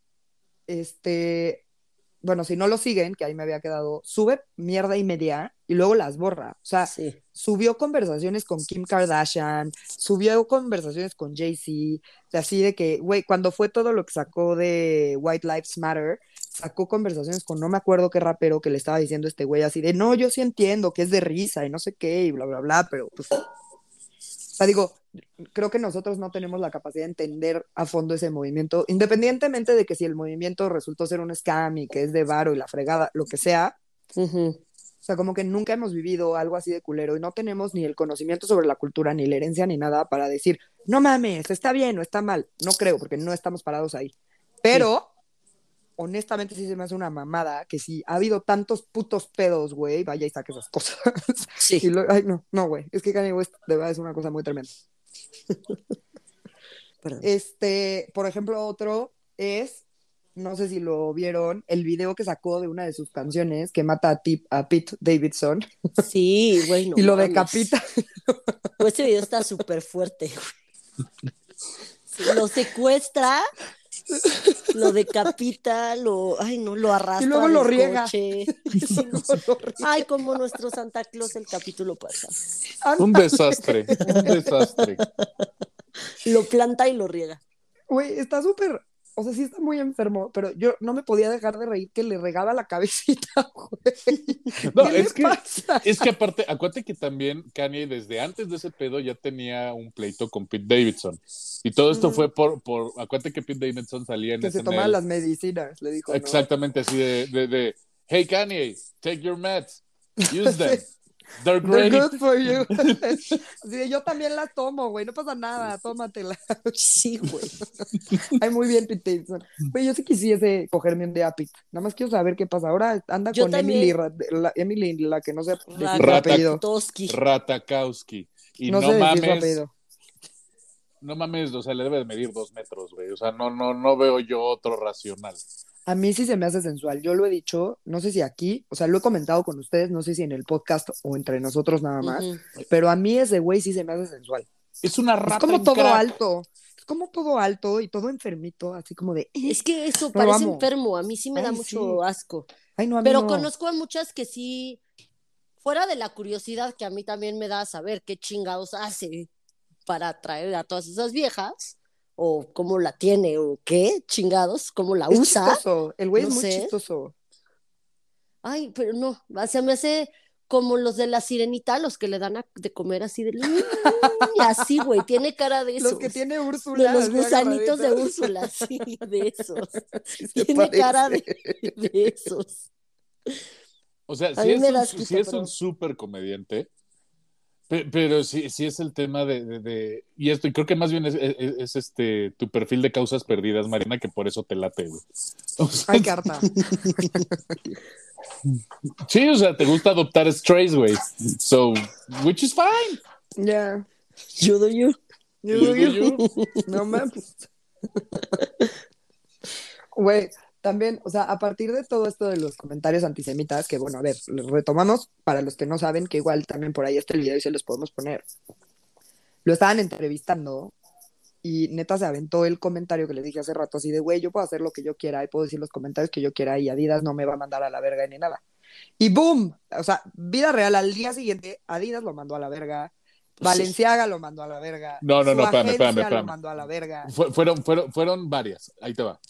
este, bueno, si no lo siguen, que ahí me había quedado, sube mierda y media y luego las borra. O sea, Sí. subió conversaciones con Kim Kardashian, subió conversaciones con Jay-Z, así de que, güey, cuando fue todo lo que sacó de White Lives Matter, sacó conversaciones con no me acuerdo qué rapero que le estaba diciendo este güey así de, no, yo sí entiendo que es de risa y no sé qué y bla, bla, bla, pero pues, o sea, digo, creo que nosotros no tenemos la capacidad de entender a fondo ese movimiento, independientemente de que si el movimiento resultó ser un scam y que es de varo y la fregada, lo que sea, Ujú. O sea, como que nunca hemos vivido algo así de culero y no tenemos ni el conocimiento sobre la cultura, ni la herencia, ni nada para decir, no mames, está bien o está mal. No creo, porque no estamos parados ahí. Pero, honestamente, sí se me hace una mamada que si ha habido tantos putos pedos, güey, vaya y saque esas cosas. Sí. Y lo- ay, no, no, güey. Es que Kanye West de verdad es una cosa muy tremenda. Perdón. Este, por ejemplo, otro es, no sé si lo vieron, el video que sacó de una de sus canciones que mata a, Tip- a Pete Davidson Sí, güey. no y lo mames. decapita. Pues este video está súper fuerte. güey. Lo secuestra, lo decapita, lo, ay no, lo arrastra. Y luego lo riega. coche. Ay, como nuestro Santa Claus el capítulo pasado. un desastre, un desastre. Lo planta y lo riega. Güey, está súper, o sea, sí está muy enfermo, pero yo no me podía dejar de reír que le regaba la cabecita, güey. No, ¿Qué es le que, pasa? es que aparte, acuérdate que también Kanye desde antes de ese pedo ya tenía un pleito con Pete Davidson. Y todo esto fue por, por, acuérdate que Pete Davidson salía en Que se tomaban las medicinas, le dijo. ¿no? Exactamente así de, de, de, hey Kanye, take your meds, use them. They're They're great. good for you. Yo también las tomo, güey, no pasa nada, tómatela. Sí, güey. Ay, muy bien, Pete Davidson. Güey, yo sí quisiese cogerme un día a Pete. Nada más quiero saber qué pasa. Ahora anda Yo con también. Emily, Ra- la, Emily, la que no sé decir su Rata- apellido. Toski. Ratakowski. Y No, no, sé mames, apellido. no mames, o sea, le debe de medir dos metros, güey. O sea, no, no, no veo yo otro racional. A mí sí se me hace sensual. Yo lo he dicho, no sé si aquí, o sea, lo he comentado con ustedes, no sé si en el podcast o entre nosotros nada más, pero a mí ese güey sí se me hace sensual. Es una rata Es como todo crack. alto. Es como todo alto y todo enfermito, así como de. "Eh". Es que eso parece amo. enfermo. A mí sí me da mucho asco. Ay, no, a mí Pero no. conozco a muchas que sí, fuera de la curiosidad que a mí también me da saber qué chingados hace para atraer a todas esas viejas, o cómo la tiene, o qué chingados, cómo la Es usa. chistoso. El güey No es muy sé. chistoso. Ay, pero no, o sea, me hace como los de la sirenita, los que le dan a- de comer así de "Mm", así, güey, tiene cara de esos. Los que tiene Úrsula. de los gusanitos de. Úrsula, sí, de esos. Sí Tiene cara de, esos. O sea, A mí es, un, es pero- un súper comediante, pero sí, sí es el tema de, de- de- Y esto, y creo que más bien es, es- es, este tu perfil de causas perdidas, Marina, que por eso te late, güey. O sea, Ay, carta. sí, o sea, te gusta adoptar strays, güey. So, which is fine. Ya. Yo doy yo. You You do do you. you. No mames. Güey, también, o sea, a partir de todo esto de los comentarios antisemitas, que bueno, a ver, los retomamos para los que no saben, que igual también por ahí está el video y se los podemos poner. Lo estaban entrevistando y neta se aventó el comentario que les dije hace rato, así de, güey, yo puedo hacer lo que yo quiera y puedo decir los comentarios que yo quiera y Adidas no me va a mandar a la verga ni nada. Y boom, o sea, vida real, al día siguiente, Adidas lo mandó a la verga, Valenciaga lo mandó a la verga, No, no, no, espérame, agencia espérame, lo espérame. mandó a la verga. Fue- fueron, fueron, fueron varias. Ahí te va.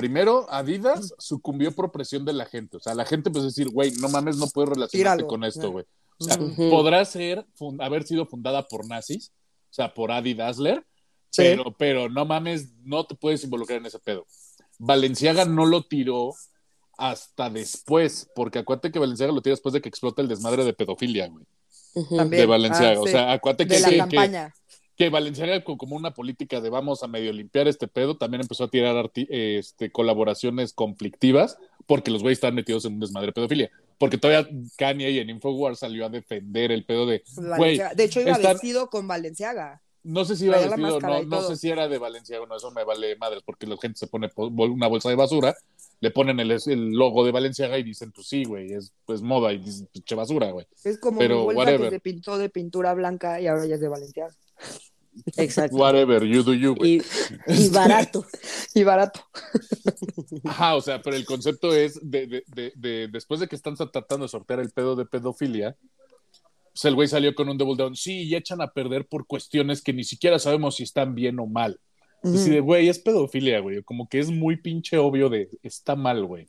Primero, Adidas sucumbió por presión de la gente. O sea, la gente empezó a decir, güey, no mames, no puedes relacionarte Tíralo. con esto, güey. O sea, podrá ser, haber sido fundada por nazis, o sea, por Adi Dassler, Sí. pero, pero no mames, no te puedes involucrar en ese pedo. Valenciaga no lo tiró hasta después, porque acuérdate que Valenciaga lo tiró después de que explota el desmadre de pedofilia, güey. También. de Valenciaga. Ah, O sea, acuérdate de que, la que- que- campaña. que Valenciaga con como una política de vamos a medio limpiar este pedo, también empezó a tirar este, colaboraciones conflictivas porque los güeyes estaban metidos en un desmadre de pedofilia. Porque todavía Kanye en Infowars salió a defender el pedo de, güey. De hecho, iba están- vestido con Valenciaga. no sé si iba vestido, no, y no sé si era de Valenciaga, no, eso me vale madres, porque la gente se pone una bolsa de basura, le ponen el, el logo de Valenciaga y dicen, pues sí, güey, es pues moda y dices, pinche basura, güey. Es como Pero whatever. que se pintó de pintura blanca y ahora ya es de Valenciaga. Exacto. Whatever, you do you, güey. Y, y barato. Y barato. Ajá, o sea, pero el concepto es de, de, de, de- después de que están tratando de sortear el pedo de pedofilia, pues el güey salió con un double down, sí, y echan a perder por cuestiones que ni siquiera sabemos si están bien o mal. Así de, güey, es pedofilia, güey, como que es muy pinche obvio de, está mal, güey.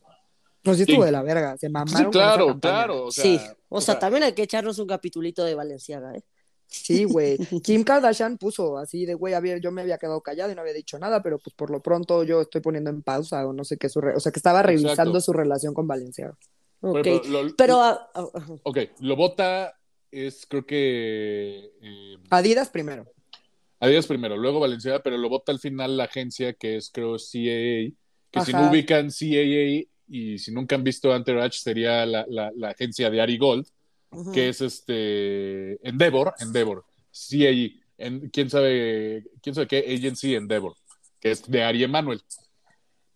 No, sí estuvo de la verga. Se mamaron. Sí, con claro, claro. O sea, sí. O, o sea, sea, también hay que echarnos un capitulito de Valenciaga, ¿eh? Sí, güey. Kim Kardashian puso así de, güey, a ver, yo me había quedado callado y no había dicho nada, pero pues por lo pronto yo estoy poniendo en pausa o no sé qué su re- o sea, que estaba revisando Exacto. su relación con Valenciaga. Ok. Pero, pero lo- Pero, ah, ah, ajá. ok, lo vota es, creo que eh, Adidas primero. Adidas primero, luego Valenciaga, pero lo vota al final la agencia que es, creo, CAA, que si no ubican CAA y si nunca han visto Entourage sería la, la, la agencia de Ari Gold, que es este Endeavor, Endeavor, CAE, en, quién sabe, quién sabe qué agency Endeavor, que es de Ari Emanuel.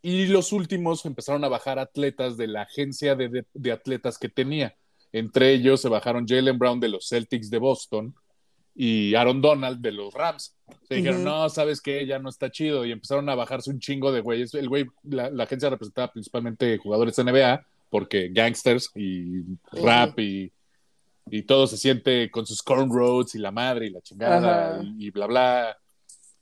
Y los últimos empezaron a bajar atletas de la agencia de, de- de atletas que tenía. Entre ellos se bajaron Jalen Brown de los Celtics de Boston y Aaron Donald de los Rams. Se dijeron, no, ¿sabes qué? Ya no está chido. Y empezaron a bajarse un chingo de güeyes. El güey, la, la agencia representaba principalmente jugadores de NBA, porque gangsters y rap y, y todo se siente con sus cornroads y la madre y la chingada y, y bla, bla,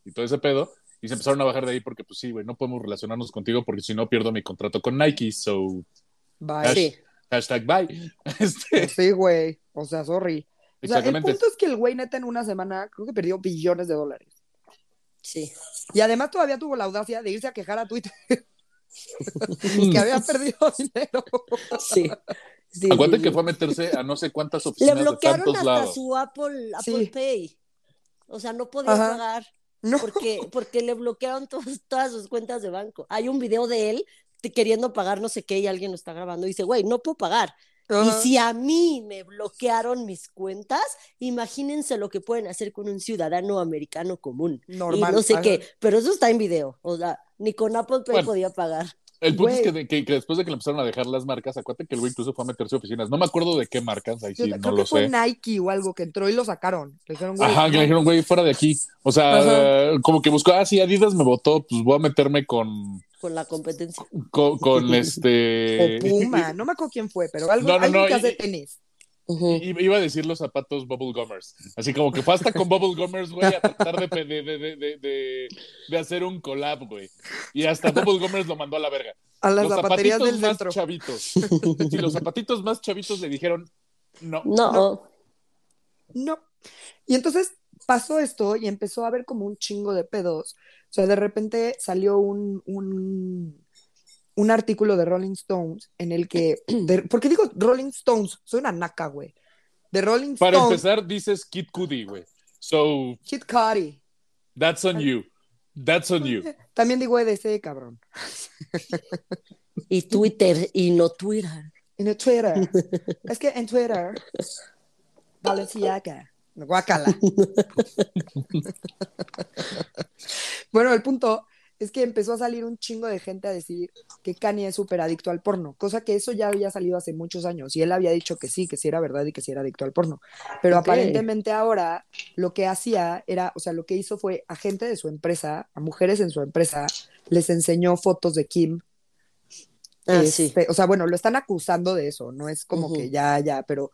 y todo ese pedo. Y se empezaron a bajar de ahí porque, pues sí, güey, no podemos relacionarnos contigo porque si no pierdo mi contrato con Nike. So, Bye. Sí. hashtag bye. Este, Sí, güey. O sea, sorry. O sea, el punto es que el güey neta en una semana creo que perdió billones de dólares. Sí. Y además todavía tuvo la audacia de irse a quejar a Twitter que había perdido dinero. Sí. Sí, Acuérdate sí, que fue a meterse a no sé cuántas Le oficinas de bloquearon tantos hasta lados. su Apple, Apple Sí. Pay. O sea, no podía Ajá. pagar No. porque, porque le bloquearon todas, todas sus cuentas de banco. Hay un video de él queriendo pagar no sé qué y alguien lo está grabando y dice, güey, no puedo pagar. Y si a mí me bloquearon mis cuentas, imagínense lo que pueden hacer con un ciudadano americano común. Normal. Y no sé Ajá. qué, pero eso está en video. O sea, ni con Apple Pay Bueno. podía pagar. El punto es que, de- que- que después de que le empezaron a dejar las marcas, acuérdate que el güey incluso fue a meterse a oficinas. No me acuerdo de qué marcas, ahí Yo sí, creo no que lo fue. Nike o algo que entró y lo sacaron. Le dijeron, güey, Ajá, que le dijeron, güey, fuera de aquí. O sea, Ajá. como que buscó, ah, sí, Adidas me votó, pues voy a meterme con, Con la competencia. con, con O este... Puma, no me acuerdo quién fue, pero algo, No, no, alguien no, que y- hace tenis. Ujú. I- Iba a decir los zapatos Bubble Gummers. Así como que fue hasta con Bubble Gummers, güey, a tratar de, de, de, de, de, de- de hacer un collab, güey. Y hasta Bubble Gummers lo mandó a la verga. A las los zapaterías zapatitos del más centro. chavitos. Si los zapatitos más chavitos le dijeron, no. No, No. No. Y entonces pasó esto y empezó a haber como un chingo de pedos. O sea, de repente salió un, un, un artículo de Rolling Stones en el que. de- ¿Por qué digo Rolling Stones? Soy una naca, güey. De Rolling Para Stones. empezar, dices Kid Cudi, güey. So, Kid Cudi. that's on you. That's on you. También digo EDC, cabrón. Y Twitter y no Twitter. En el Twitter. es que en Twitter. Valenciaga. Guacala. bueno, el punto es que empezó a salir un chingo de gente a decir que Kanye es súper adicto al porno, cosa que eso ya había salido hace muchos años y él había dicho que sí, que sí era verdad y que sí era adicto al porno. Pero aparentemente ahora lo que hacía era, o sea, lo que hizo fue a gente de su empresa, a mujeres en su empresa, les enseñó fotos de Kim Ah, sí. este, O sea, bueno, lo están acusando de eso, no es como que ya, ya, pero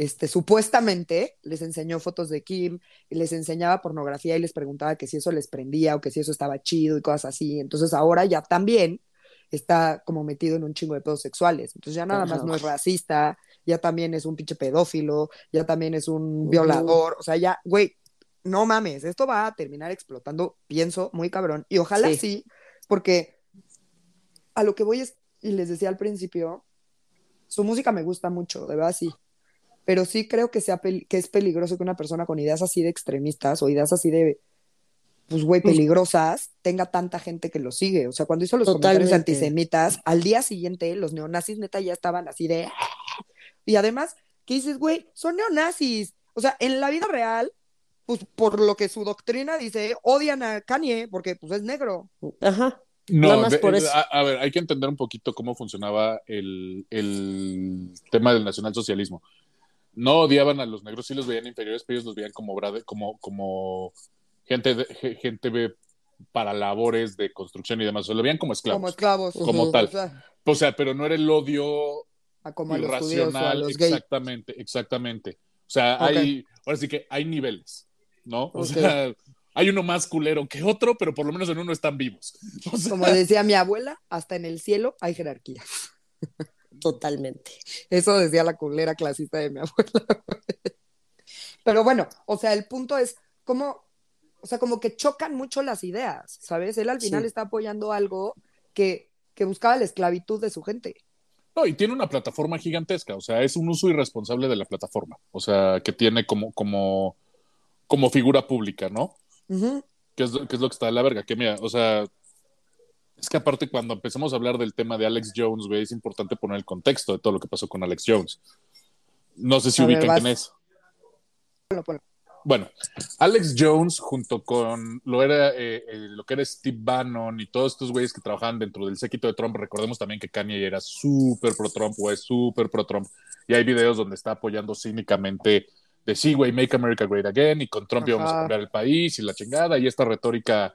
este, supuestamente les enseñó fotos de Kim y les enseñaba pornografía y les preguntaba que si eso les prendía o que si eso estaba chido y cosas así. Entonces ahora ya también está como metido en un chingo de pedos sexuales. Entonces ya nada más no es racista, ya también es un pinche pedófilo, ya también es un Ujú. violador. O sea, ya, güey, no mames, esto va a terminar explotando, pienso, muy cabrón. Y ojalá Sí. sí, porque a lo que voy es, y les decía al principio, su música me gusta mucho, de verdad sí. Pero sí creo que, sea pel- que es peligroso que una persona con ideas así de extremistas o ideas así de, pues, güey, peligrosas, tenga tanta gente que lo sigue. O sea, cuando hizo los comentarios Totalmente. antisemitas, al día siguiente los neonazis neta ya estaban así de... Y además, ¿qué dices, güey? Son neonazis. O sea, en la vida real, pues por lo que su doctrina dice, odian a Kanye porque pues es negro. Ajá. No, Nada más de- por eso. A, a ver, hay que entender un poquito cómo funcionaba el, el tema del nacionalsocialismo. No odiaban a los negros, sí los veían inferiores, pero ellos los veían como, como, como gente, de- ge- gente para labores de construcción y demás. O sea, lo veían como esclavos. Como esclavos. Como tal. O sea, O sea, pero no era el odio a como a los judíos o a irracional. gays. Exactamente, exactamente. O sea, hay, ahora sí que hay niveles, ¿no? O sea, hay uno más culero que otro, pero por lo menos en uno están vivos. O sea, Como decía mi abuela, hasta en el cielo hay jerarquía. Totalmente. Eso decía la culera clasista de mi abuela. Pero bueno, o sea, el punto es cómo, o sea, como que chocan mucho las ideas, ¿sabes? Él al final Sí. está apoyando algo que, que buscaba la esclavitud de su gente. No, y tiene una plataforma gigantesca, o sea, es un uso irresponsable de la plataforma, o sea, que tiene como, como, como figura pública, ¿no? Que es, lo- que es lo que está de la verga, que mira, o sea, es que aparte cuando empecemos a hablar del tema de Alex Jones, güey, es importante poner el contexto de todo lo que pasó con Alex Jones. No sé si ver, ubican vas. quién es. Bueno, Alex Jones junto con lo, era, eh, eh, lo que era Steve Bannon y todos estos güeyes que trabajaban dentro del séquito de Trump, recordemos también que Kanye era súper pro Trump, güey, súper pro Trump, y hay videos donde está apoyando cínicamente de sí, güey, make America great again, y con Trump Ajá. íbamos a cambiar el país y la chingada, y esta retórica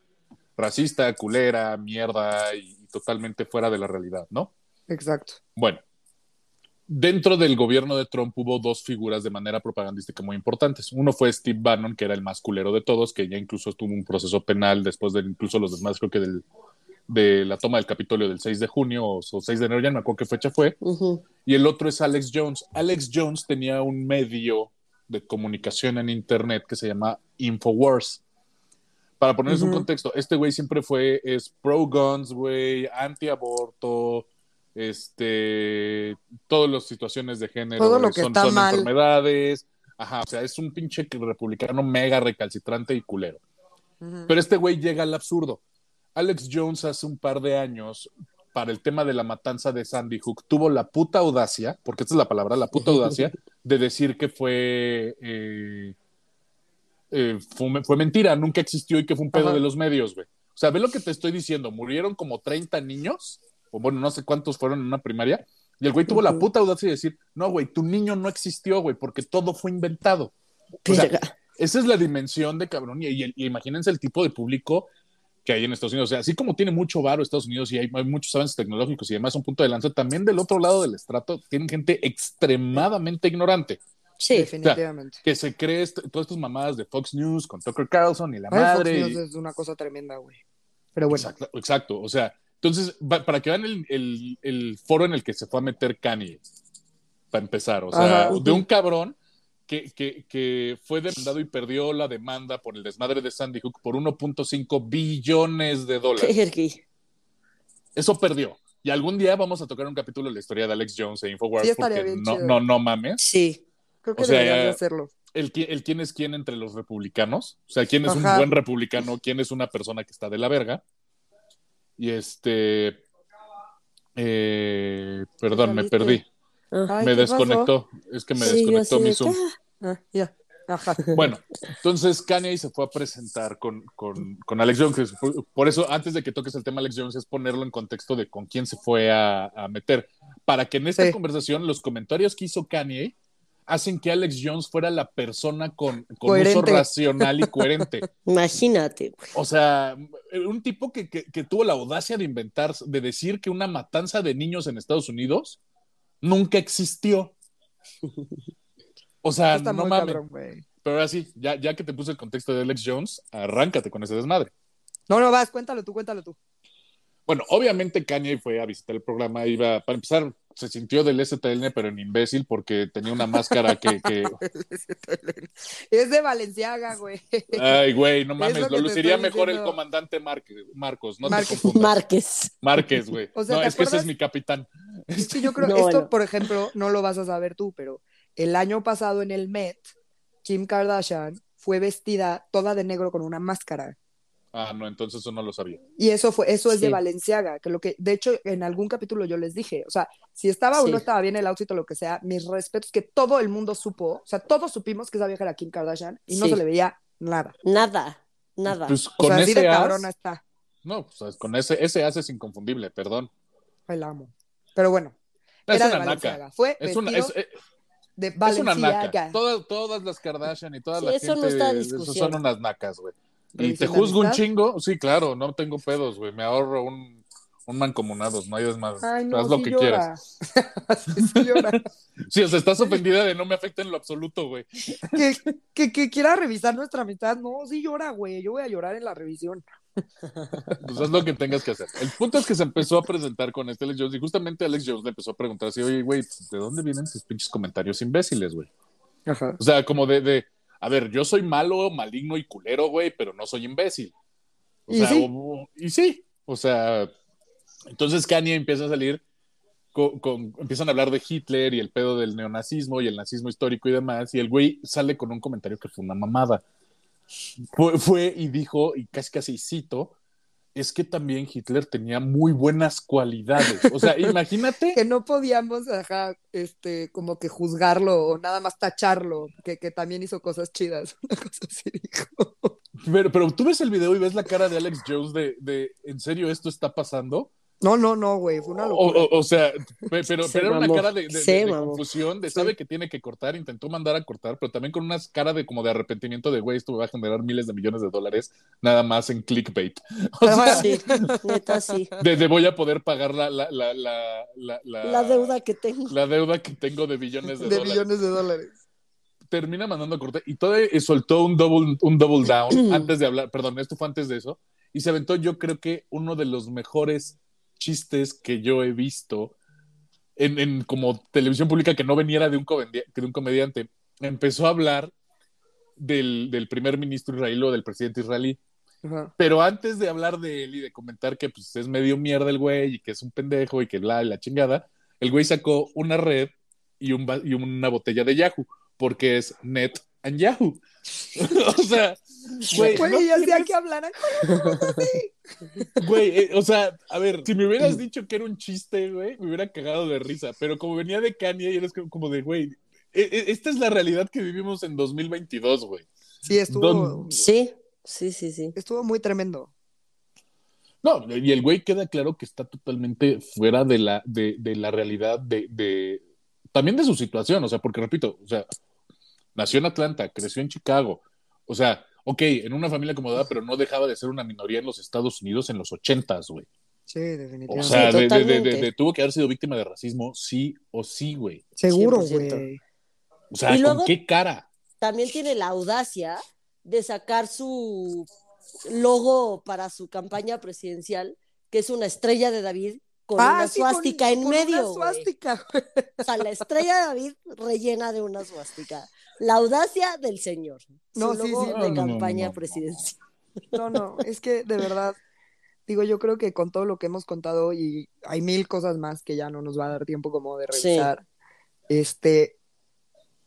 racista, culera, mierda y, y totalmente fuera de la realidad, ¿no? Exacto. Bueno, dentro del gobierno de Trump hubo dos figuras de manera propagandística muy importantes. Uno fue Steve Bannon, que era el más culero de todos, que ya incluso tuvo un proceso penal después de incluso los demás, creo que del, de la toma del Capitolio del 6 de junio o, o 6 de enero, ya no me acuerdo qué fecha fue. Y el otro es Alex Jones. Alex Jones tenía un medio de comunicación en Internet que se llama Infowars. Para ponerles un contexto, este güey siempre fue, es pro guns, güey, anti aborto, este, todas las situaciones de género Todo lo que son, está son mal. enfermedades. Ajá, o sea, es un pinche republicano mega recalcitrante y culero. Pero este güey llega al absurdo. Alex Jones hace un par de años, para el tema de la matanza de Sandy Hook, tuvo la puta audacia, porque esta es la palabra, la puta audacia, de decir que fue, eh, eh, fue, fue mentira, nunca existió y que fue un pedo Ajá. de los medios, güey. O sea, ve lo que te estoy diciendo, murieron como 30 niños, o bueno, no sé cuántos fueron en una primaria, y el güey tuvo la puta audacia de decir, no, güey, tu niño no existió, güey, porque todo fue inventado. O sea, esa es la dimensión de cabrón. Y, y- y imagínense el tipo de público que hay en Estados Unidos. O sea, así como tiene mucho varo Estados Unidos y hay, hay muchos avances tecnológicos y demás, un punto de lanza, también del otro lado del estrato tienen gente extremadamente ignorante Sí, Definitivamente. que se cree todas estas mamadas de Fox News con Tucker Carlson y la Ay, Fox madre. News y- es una cosa tremenda, güey. Pero bueno. Exacto, exacto. O sea, entonces, para que vean el, el- el foro en el que se fue a meter Kanye, para empezar. O sea, Ajá. de un cabrón que, que, que fue demandado y perdió la demanda por el desmadre de Sandy Hook por 1.5 billones de dólares. Eso perdió. Y algún día vamos a tocar un capítulo de la historia de Alex Jones e Infowars Sí, porque bien no, chido. no, no mames. Sí. Creo que o sea, de hacerlo. El, qui- el quién es quién entre los republicanos. O sea, quién es un buen republicano, quién es una persona que está de la verga. Y este. eh, perdón, me perdí. Ay, me desconectó. Es que me Sí, desconectó mi de Zoom. Ah, ya. Ajá. Bueno, entonces Kanye se fue a presentar con, con, con Alex Jones. Por eso, antes de que toques el tema Alex Jones, es ponerlo en contexto de con quién se fue a, a meter. Para que en esta Sí. conversación los comentarios que hizo Kanye hacen que Alex Jones fuera la persona con, con uso racional y coherente. Imagínate. güey. O sea, un tipo que, que- que tuvo la audacia de inventar, de decir que una matanza de niños en Estados Unidos nunca existió. O sea, Está no mames. Pero ahora sí, ya, ya que te puse el contexto de Alex Jones, arráncate con ese desmadre. No, no, vas, cuéntalo tú, cuéntalo tú. Bueno, obviamente Kanye fue a visitar el programa, iba, para empezar, se sintió del STN, pero en imbécil, porque tenía una máscara que, que- Es de Valenciaga, güey. ay, güey, no Es mames, lo luciría mejor el comandante Márquez, Marcos, no Márquez. te confundas. Márquez. Márquez, güey. O sea, no, ¿te es que ese es mi capitán. Es que yo creo, No, esto, bueno. por ejemplo, no lo vas a saber tú, pero el año pasado en el Met, Kim Kardashian fue vestida toda de negro con una máscara. Ah, no, entonces eso no lo sabía. Y eso fue, eso es de. Valenciaga, que lo que, de hecho, en algún capítulo yo les dije, o sea, si estaba o no estaba bien el outfit o lo que sea, mis respetos, que todo el mundo supo, o sea, todos supimos que esa vieja era Kim Kardashian y no Sí. se le veía nada. Nada. Nada. Pues O con sea, así ese de as, cabrona está. no, pues con ese, ese as es inconfundible, perdón. Ay, la amo. Pero bueno, Es era de una Valenciaga. naca. Fue Es una, es, es- de es una Valenciaga. naca. Todas, todas las Kardashian y toda Sí, la eso gente no está de- discusión. son unas nacas, güey. Y te juzgo un chingo, sí, claro, no tengo pedos, güey. Me ahorro un, un mancomunados, no hay. Ay, no, Haz lo sí que llora. quieras. Sí, sí llora. Sí, o sea, estás ofendida de no me afecta en lo absoluto, güey. que, que, que quiera revisar nuestra amistad. No, sí llora, güey. Yo voy a llorar en la revisión. Pues haz lo que tengas que hacer. El punto es que se empezó a presentar con este Alex Jones y justamente Alex Jones le empezó a preguntar así, oye, güey, ¿de dónde vienen tus pinches comentarios imbéciles, güey? Ajá. O sea, como de, de, a ver, yo soy malo, maligno y culero, güey, pero no soy imbécil. O Y sea, sí. o- y sí, o sea, entonces Kanye empieza a salir, con, con- empiezan a hablar de Hitler y el pedo del neonazismo y el nazismo histórico y demás, y el güey sale con un comentario que fue una mamada. Fue, fue y dijo, y casi casi cito, es que también Hitler tenía muy buenas cualidades. O sea, imagínate. Que no podíamos, ajá, este, como que juzgarlo o nada más tacharlo, que, que también hizo cosas chidas. Una cosa así dijo. Pero, pero tú ves el video y ves la cara de Alex Jones de, de ¿en serio esto está pasando? No, no, no, güey. Fue una O, locura. o- o sea, pe- pero, Se pero era una cara de, de- de- de confusión, de Sí. sabe que tiene que cortar, intentó mandar a cortar, pero también con una cara de como de arrepentimiento de, güey, esto me va a generar miles de millones de dólares nada más en clickbait. O sea. Sí, neta, sí. de, de voy a poder pagar la, la, la, la, la, la- La deuda que tengo. la deuda que tengo de billones de, de dólares. millones de dólares. Termina mandando a cortar y todavía soltó un double, un double down antes de hablar, perdón, esto fue antes de eso, y se aventó yo creo que uno de los mejores chistes que yo he visto en, en como televisión pública que no veniera de un, de un comediante. Empezó a hablar del, del primer ministro israelí o del presidente israelí Ajá. Pero antes de hablar de él y de comentar que pues, es medio mierda el güey y que es un pendejo y que bla, y la chingada, el güey sacó una red y, un y una botella de Yahoo, porque es Net and Yahoo. o sea, güey, no ya hacía que hablaran güey, eh, o sea, a ver, si me hubieras dicho que era un chiste, güey, me hubiera cagado de risa, pero como venía de Kanye, y eres como de, güey, eh, eh, esta es la realidad que vivimos en 2022, güey. Sí, estuvo, Don- Sí, sí, sí, sí. estuvo muy tremendo. No, y el güey queda claro que está totalmente fuera de la, de, de la realidad de, de- también de su situación, o sea, porque repito, o sea, nació en Atlanta, creció en Chicago, o sea, ok, en una familia acomodada, pero no dejaba de ser una minoría en los Estados Unidos en los ochentas, güey. Sí, O definitivamente. sea, Sí, de- de- de- de- totalmente. de- tuvo que haber sido víctima de racismo, sí o sí, güey. Seguro, 100%. güey. O sea, luego- ¿con qué cara? También tiene la audacia de sacar su logo para su campaña presidencial, que es una estrella de David con una Ah, sí, con- suástica en con medio. Una suástica, güey. O sea, la estrella de David rellena de una suástica. La audacia del señor. Su No, sí, logo sí. de No, no, no, campaña no. presidencial. No, no, es que de verdad, digo, yo creo que con todo lo que hemos contado y hay mil cosas más que ya no nos va a dar tiempo como de Sí. revisar, este,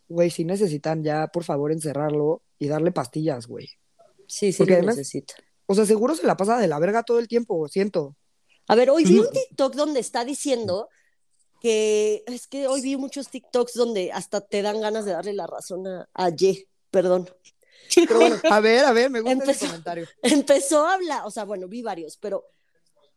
güey, si necesitan ya, por favor, encerrarlo y darle pastillas, güey. Sí, sí, Porque lo además- necesita. O sea, seguro se la pasa de la verga todo el tiempo, siento. A ver, hoy vi Sí. un TikTok donde está diciendo que es que hoy vi muchos TikToks donde hasta te dan ganas de darle la razón a, a Ye, perdón. Pero bueno, A ver, a ver, me gusta Empezó- ese comentario. empezó a hablar, o sea, bueno, vi varios, pero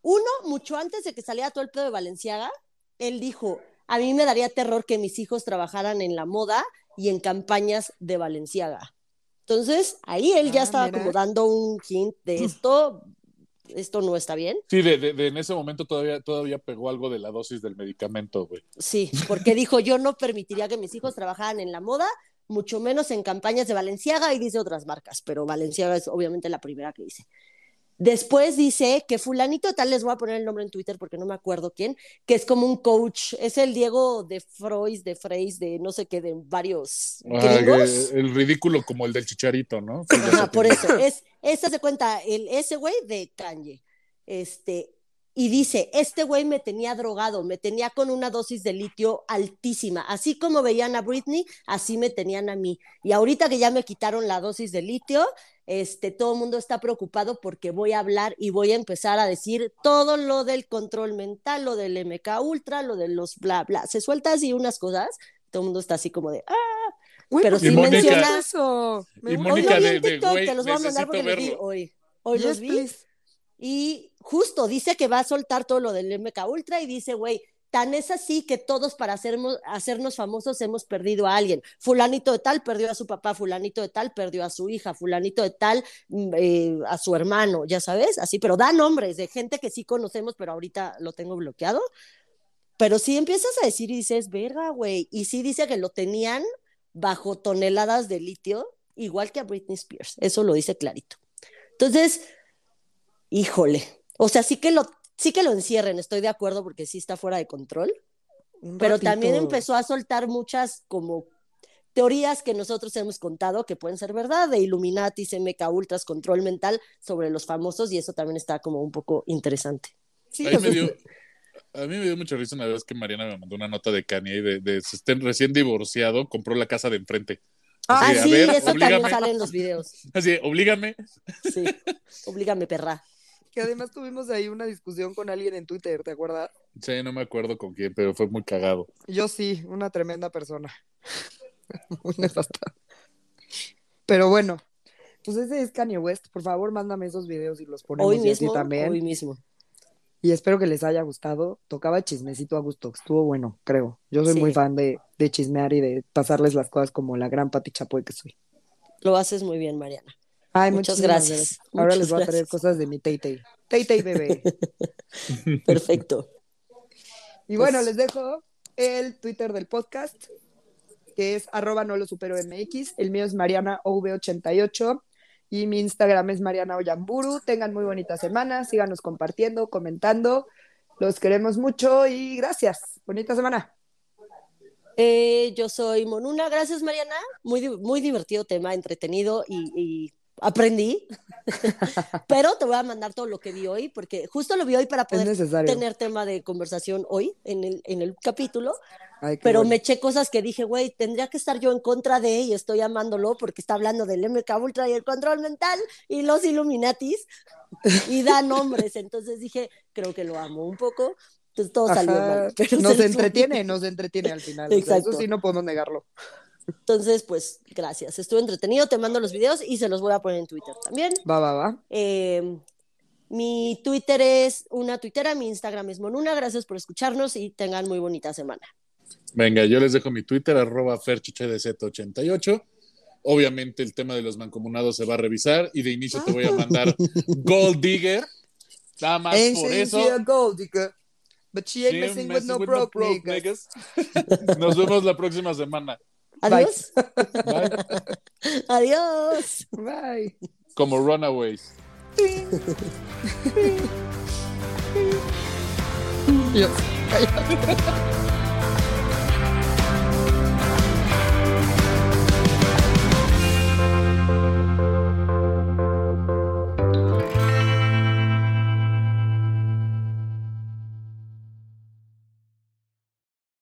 uno, mucho antes de que saliera todo el pedo de Valenciaga, él dijo, a mí me daría terror que mis hijos trabajaran en la moda y en campañas de Valenciaga. Entonces, ahí él ya Ah, estaba mira. como dando un hint de esto, esto no está bien. Sí, de, de- de- en ese momento todavía, todavía pegó algo de la dosis del medicamento, güey. Sí, porque dijo, yo no permitiría que mis hijos trabajaran en la moda, mucho menos en campañas de Valenciaga y dice otras marcas, pero Valenciaga es obviamente la primera que dice. Después dice que fulanito tal, les voy a poner el nombre en Twitter porque no me acuerdo quién, que es como un coach, es el Diego de Freud, de Freys, de no sé qué, de varios Ah, el ridículo como el del chicharito, ¿no? Ajá, por eso, es, esta se cuenta, el, ese güey de Kanye, este, y dice, este güey me tenía drogado, me tenía con una dosis de litio altísima, así como veían a Britney, así me tenían a mí, y ahorita que ya me quitaron la dosis de litio, este, todo el mundo está preocupado porque voy a hablar y voy a empezar a decir todo lo del control mental, lo del MK Ultra, lo de los bla, bla, se suelta así unas cosas, todo el mundo está así como de, ah, Pero ¿por qué sí me eso? Y. Mónica hoy lo vi de- en de, TikTok, güey, te los voy a mandar porque los vi verlo. hoy. Hoy Yes, los vi. please. Y justo dice que va a soltar todo lo del MK Ultra y dice, güey, tan es así que todos para hacernos, hacernos famosos hemos perdido a alguien. Fulanito de tal perdió a su papá, fulanito de tal perdió a su hija, fulanito de tal mm, eh, a su hermano, ya sabes, así, pero da nombres de gente que sí conocemos, pero ahorita lo tengo bloqueado. Pero sí empiezas a decir y dices, verga, güey, y sí dice que lo tenían bajo toneladas de litio, igual que a Britney Spears, eso lo dice clarito. Entonces, híjole, o sea, sí que lo, sí que lo encierren, estoy de acuerdo porque sí está fuera de control, Un pero ratito. también empezó a soltar muchas como teorías que nosotros hemos contado que pueden ser verdad, de Illuminati, MK Ultras, control mental sobre los famosos y eso también está como un poco interesante. Sí, Ahí o me dio- a mí me dio mucha risa una vez que Mariana me mandó una nota de Kanye de, de se estén recién divorciado, compró la casa de enfrente. Ah, Así a sí, ver, eso también sale en los videos. Así, de, oblígame. Sí, oblígame, perra. Que además tuvimos ahí una discusión con alguien en Twitter, ¿te acuerdas? Sí, no me acuerdo con quién, pero fue muy cagado. Yo sí, una tremenda persona. Muy nefasta. Pero bueno, pues ese es Kanye West. Por favor, mándame esos videos y los ponemos Hoy y así mismo, también. hoy mismo. Y espero que les haya gustado. Tocaba chismecito a gusto. Estuvo bueno, creo. Yo soy Sí. muy fan de, de chismear y de pasarles las cosas como la gran Pati Chapoy que soy. Lo haces muy bien, Mariana. Ay, Muchas gracias. Ahora Muchas les voy a traer cosas de mi. Tay Tay bebé. Perfecto. Y bueno, Pues- les dejo el Twitter del podcast, que es arroba no lo supero MX. El mío es Mariana OV88 y mi Instagram es Mariana Oyamburu. Tengan muy bonita semana, síganos compartiendo, comentando. Los queremos mucho y gracias. Bonita semana. Eh, yo soy Monuna, gracias Mariana. Muy, muy divertido tema, entretenido y, y aprendí. Pero te voy a mandar todo lo que vi hoy, porque justo lo vi hoy para poder tener tema de conversación hoy en el, en el capítulo. Ay, Pero bueno. me eché cosas que dije, güey, tendría que estar yo en contra de y estoy amándolo porque está hablando del MK Ultra y el control mental y los Illuminatis y da nombres. Entonces dije, creo que lo amo un poco. Entonces todo salió mal. pero Nos entretiene, nos entretiene al final. o sea, Exacto. eso sí no podemos negarlo. Entonces, pues, gracias. Estuve entretenido, te mando los videos y se los voy a poner en Twitter también. Va, va, va. Eh, mi Twitter es una tuitera, mi Instagram es Monuna. Gracias por escucharnos y tengan muy bonita semana. Venga, yo les dejo mi Twitter, arroba ferchuchdz88. Obviamente el tema de los mancomunados se va a revisar y de inicio te voy a mandar Gold Digger. Nada más Ain't por eso. gold digger, but she ain't Sí, messing with no broke broke niggas. niggas. Nos vemos la próxima semana. Adiós. Bye. Adiós. Bye. Como Runaways. Dios.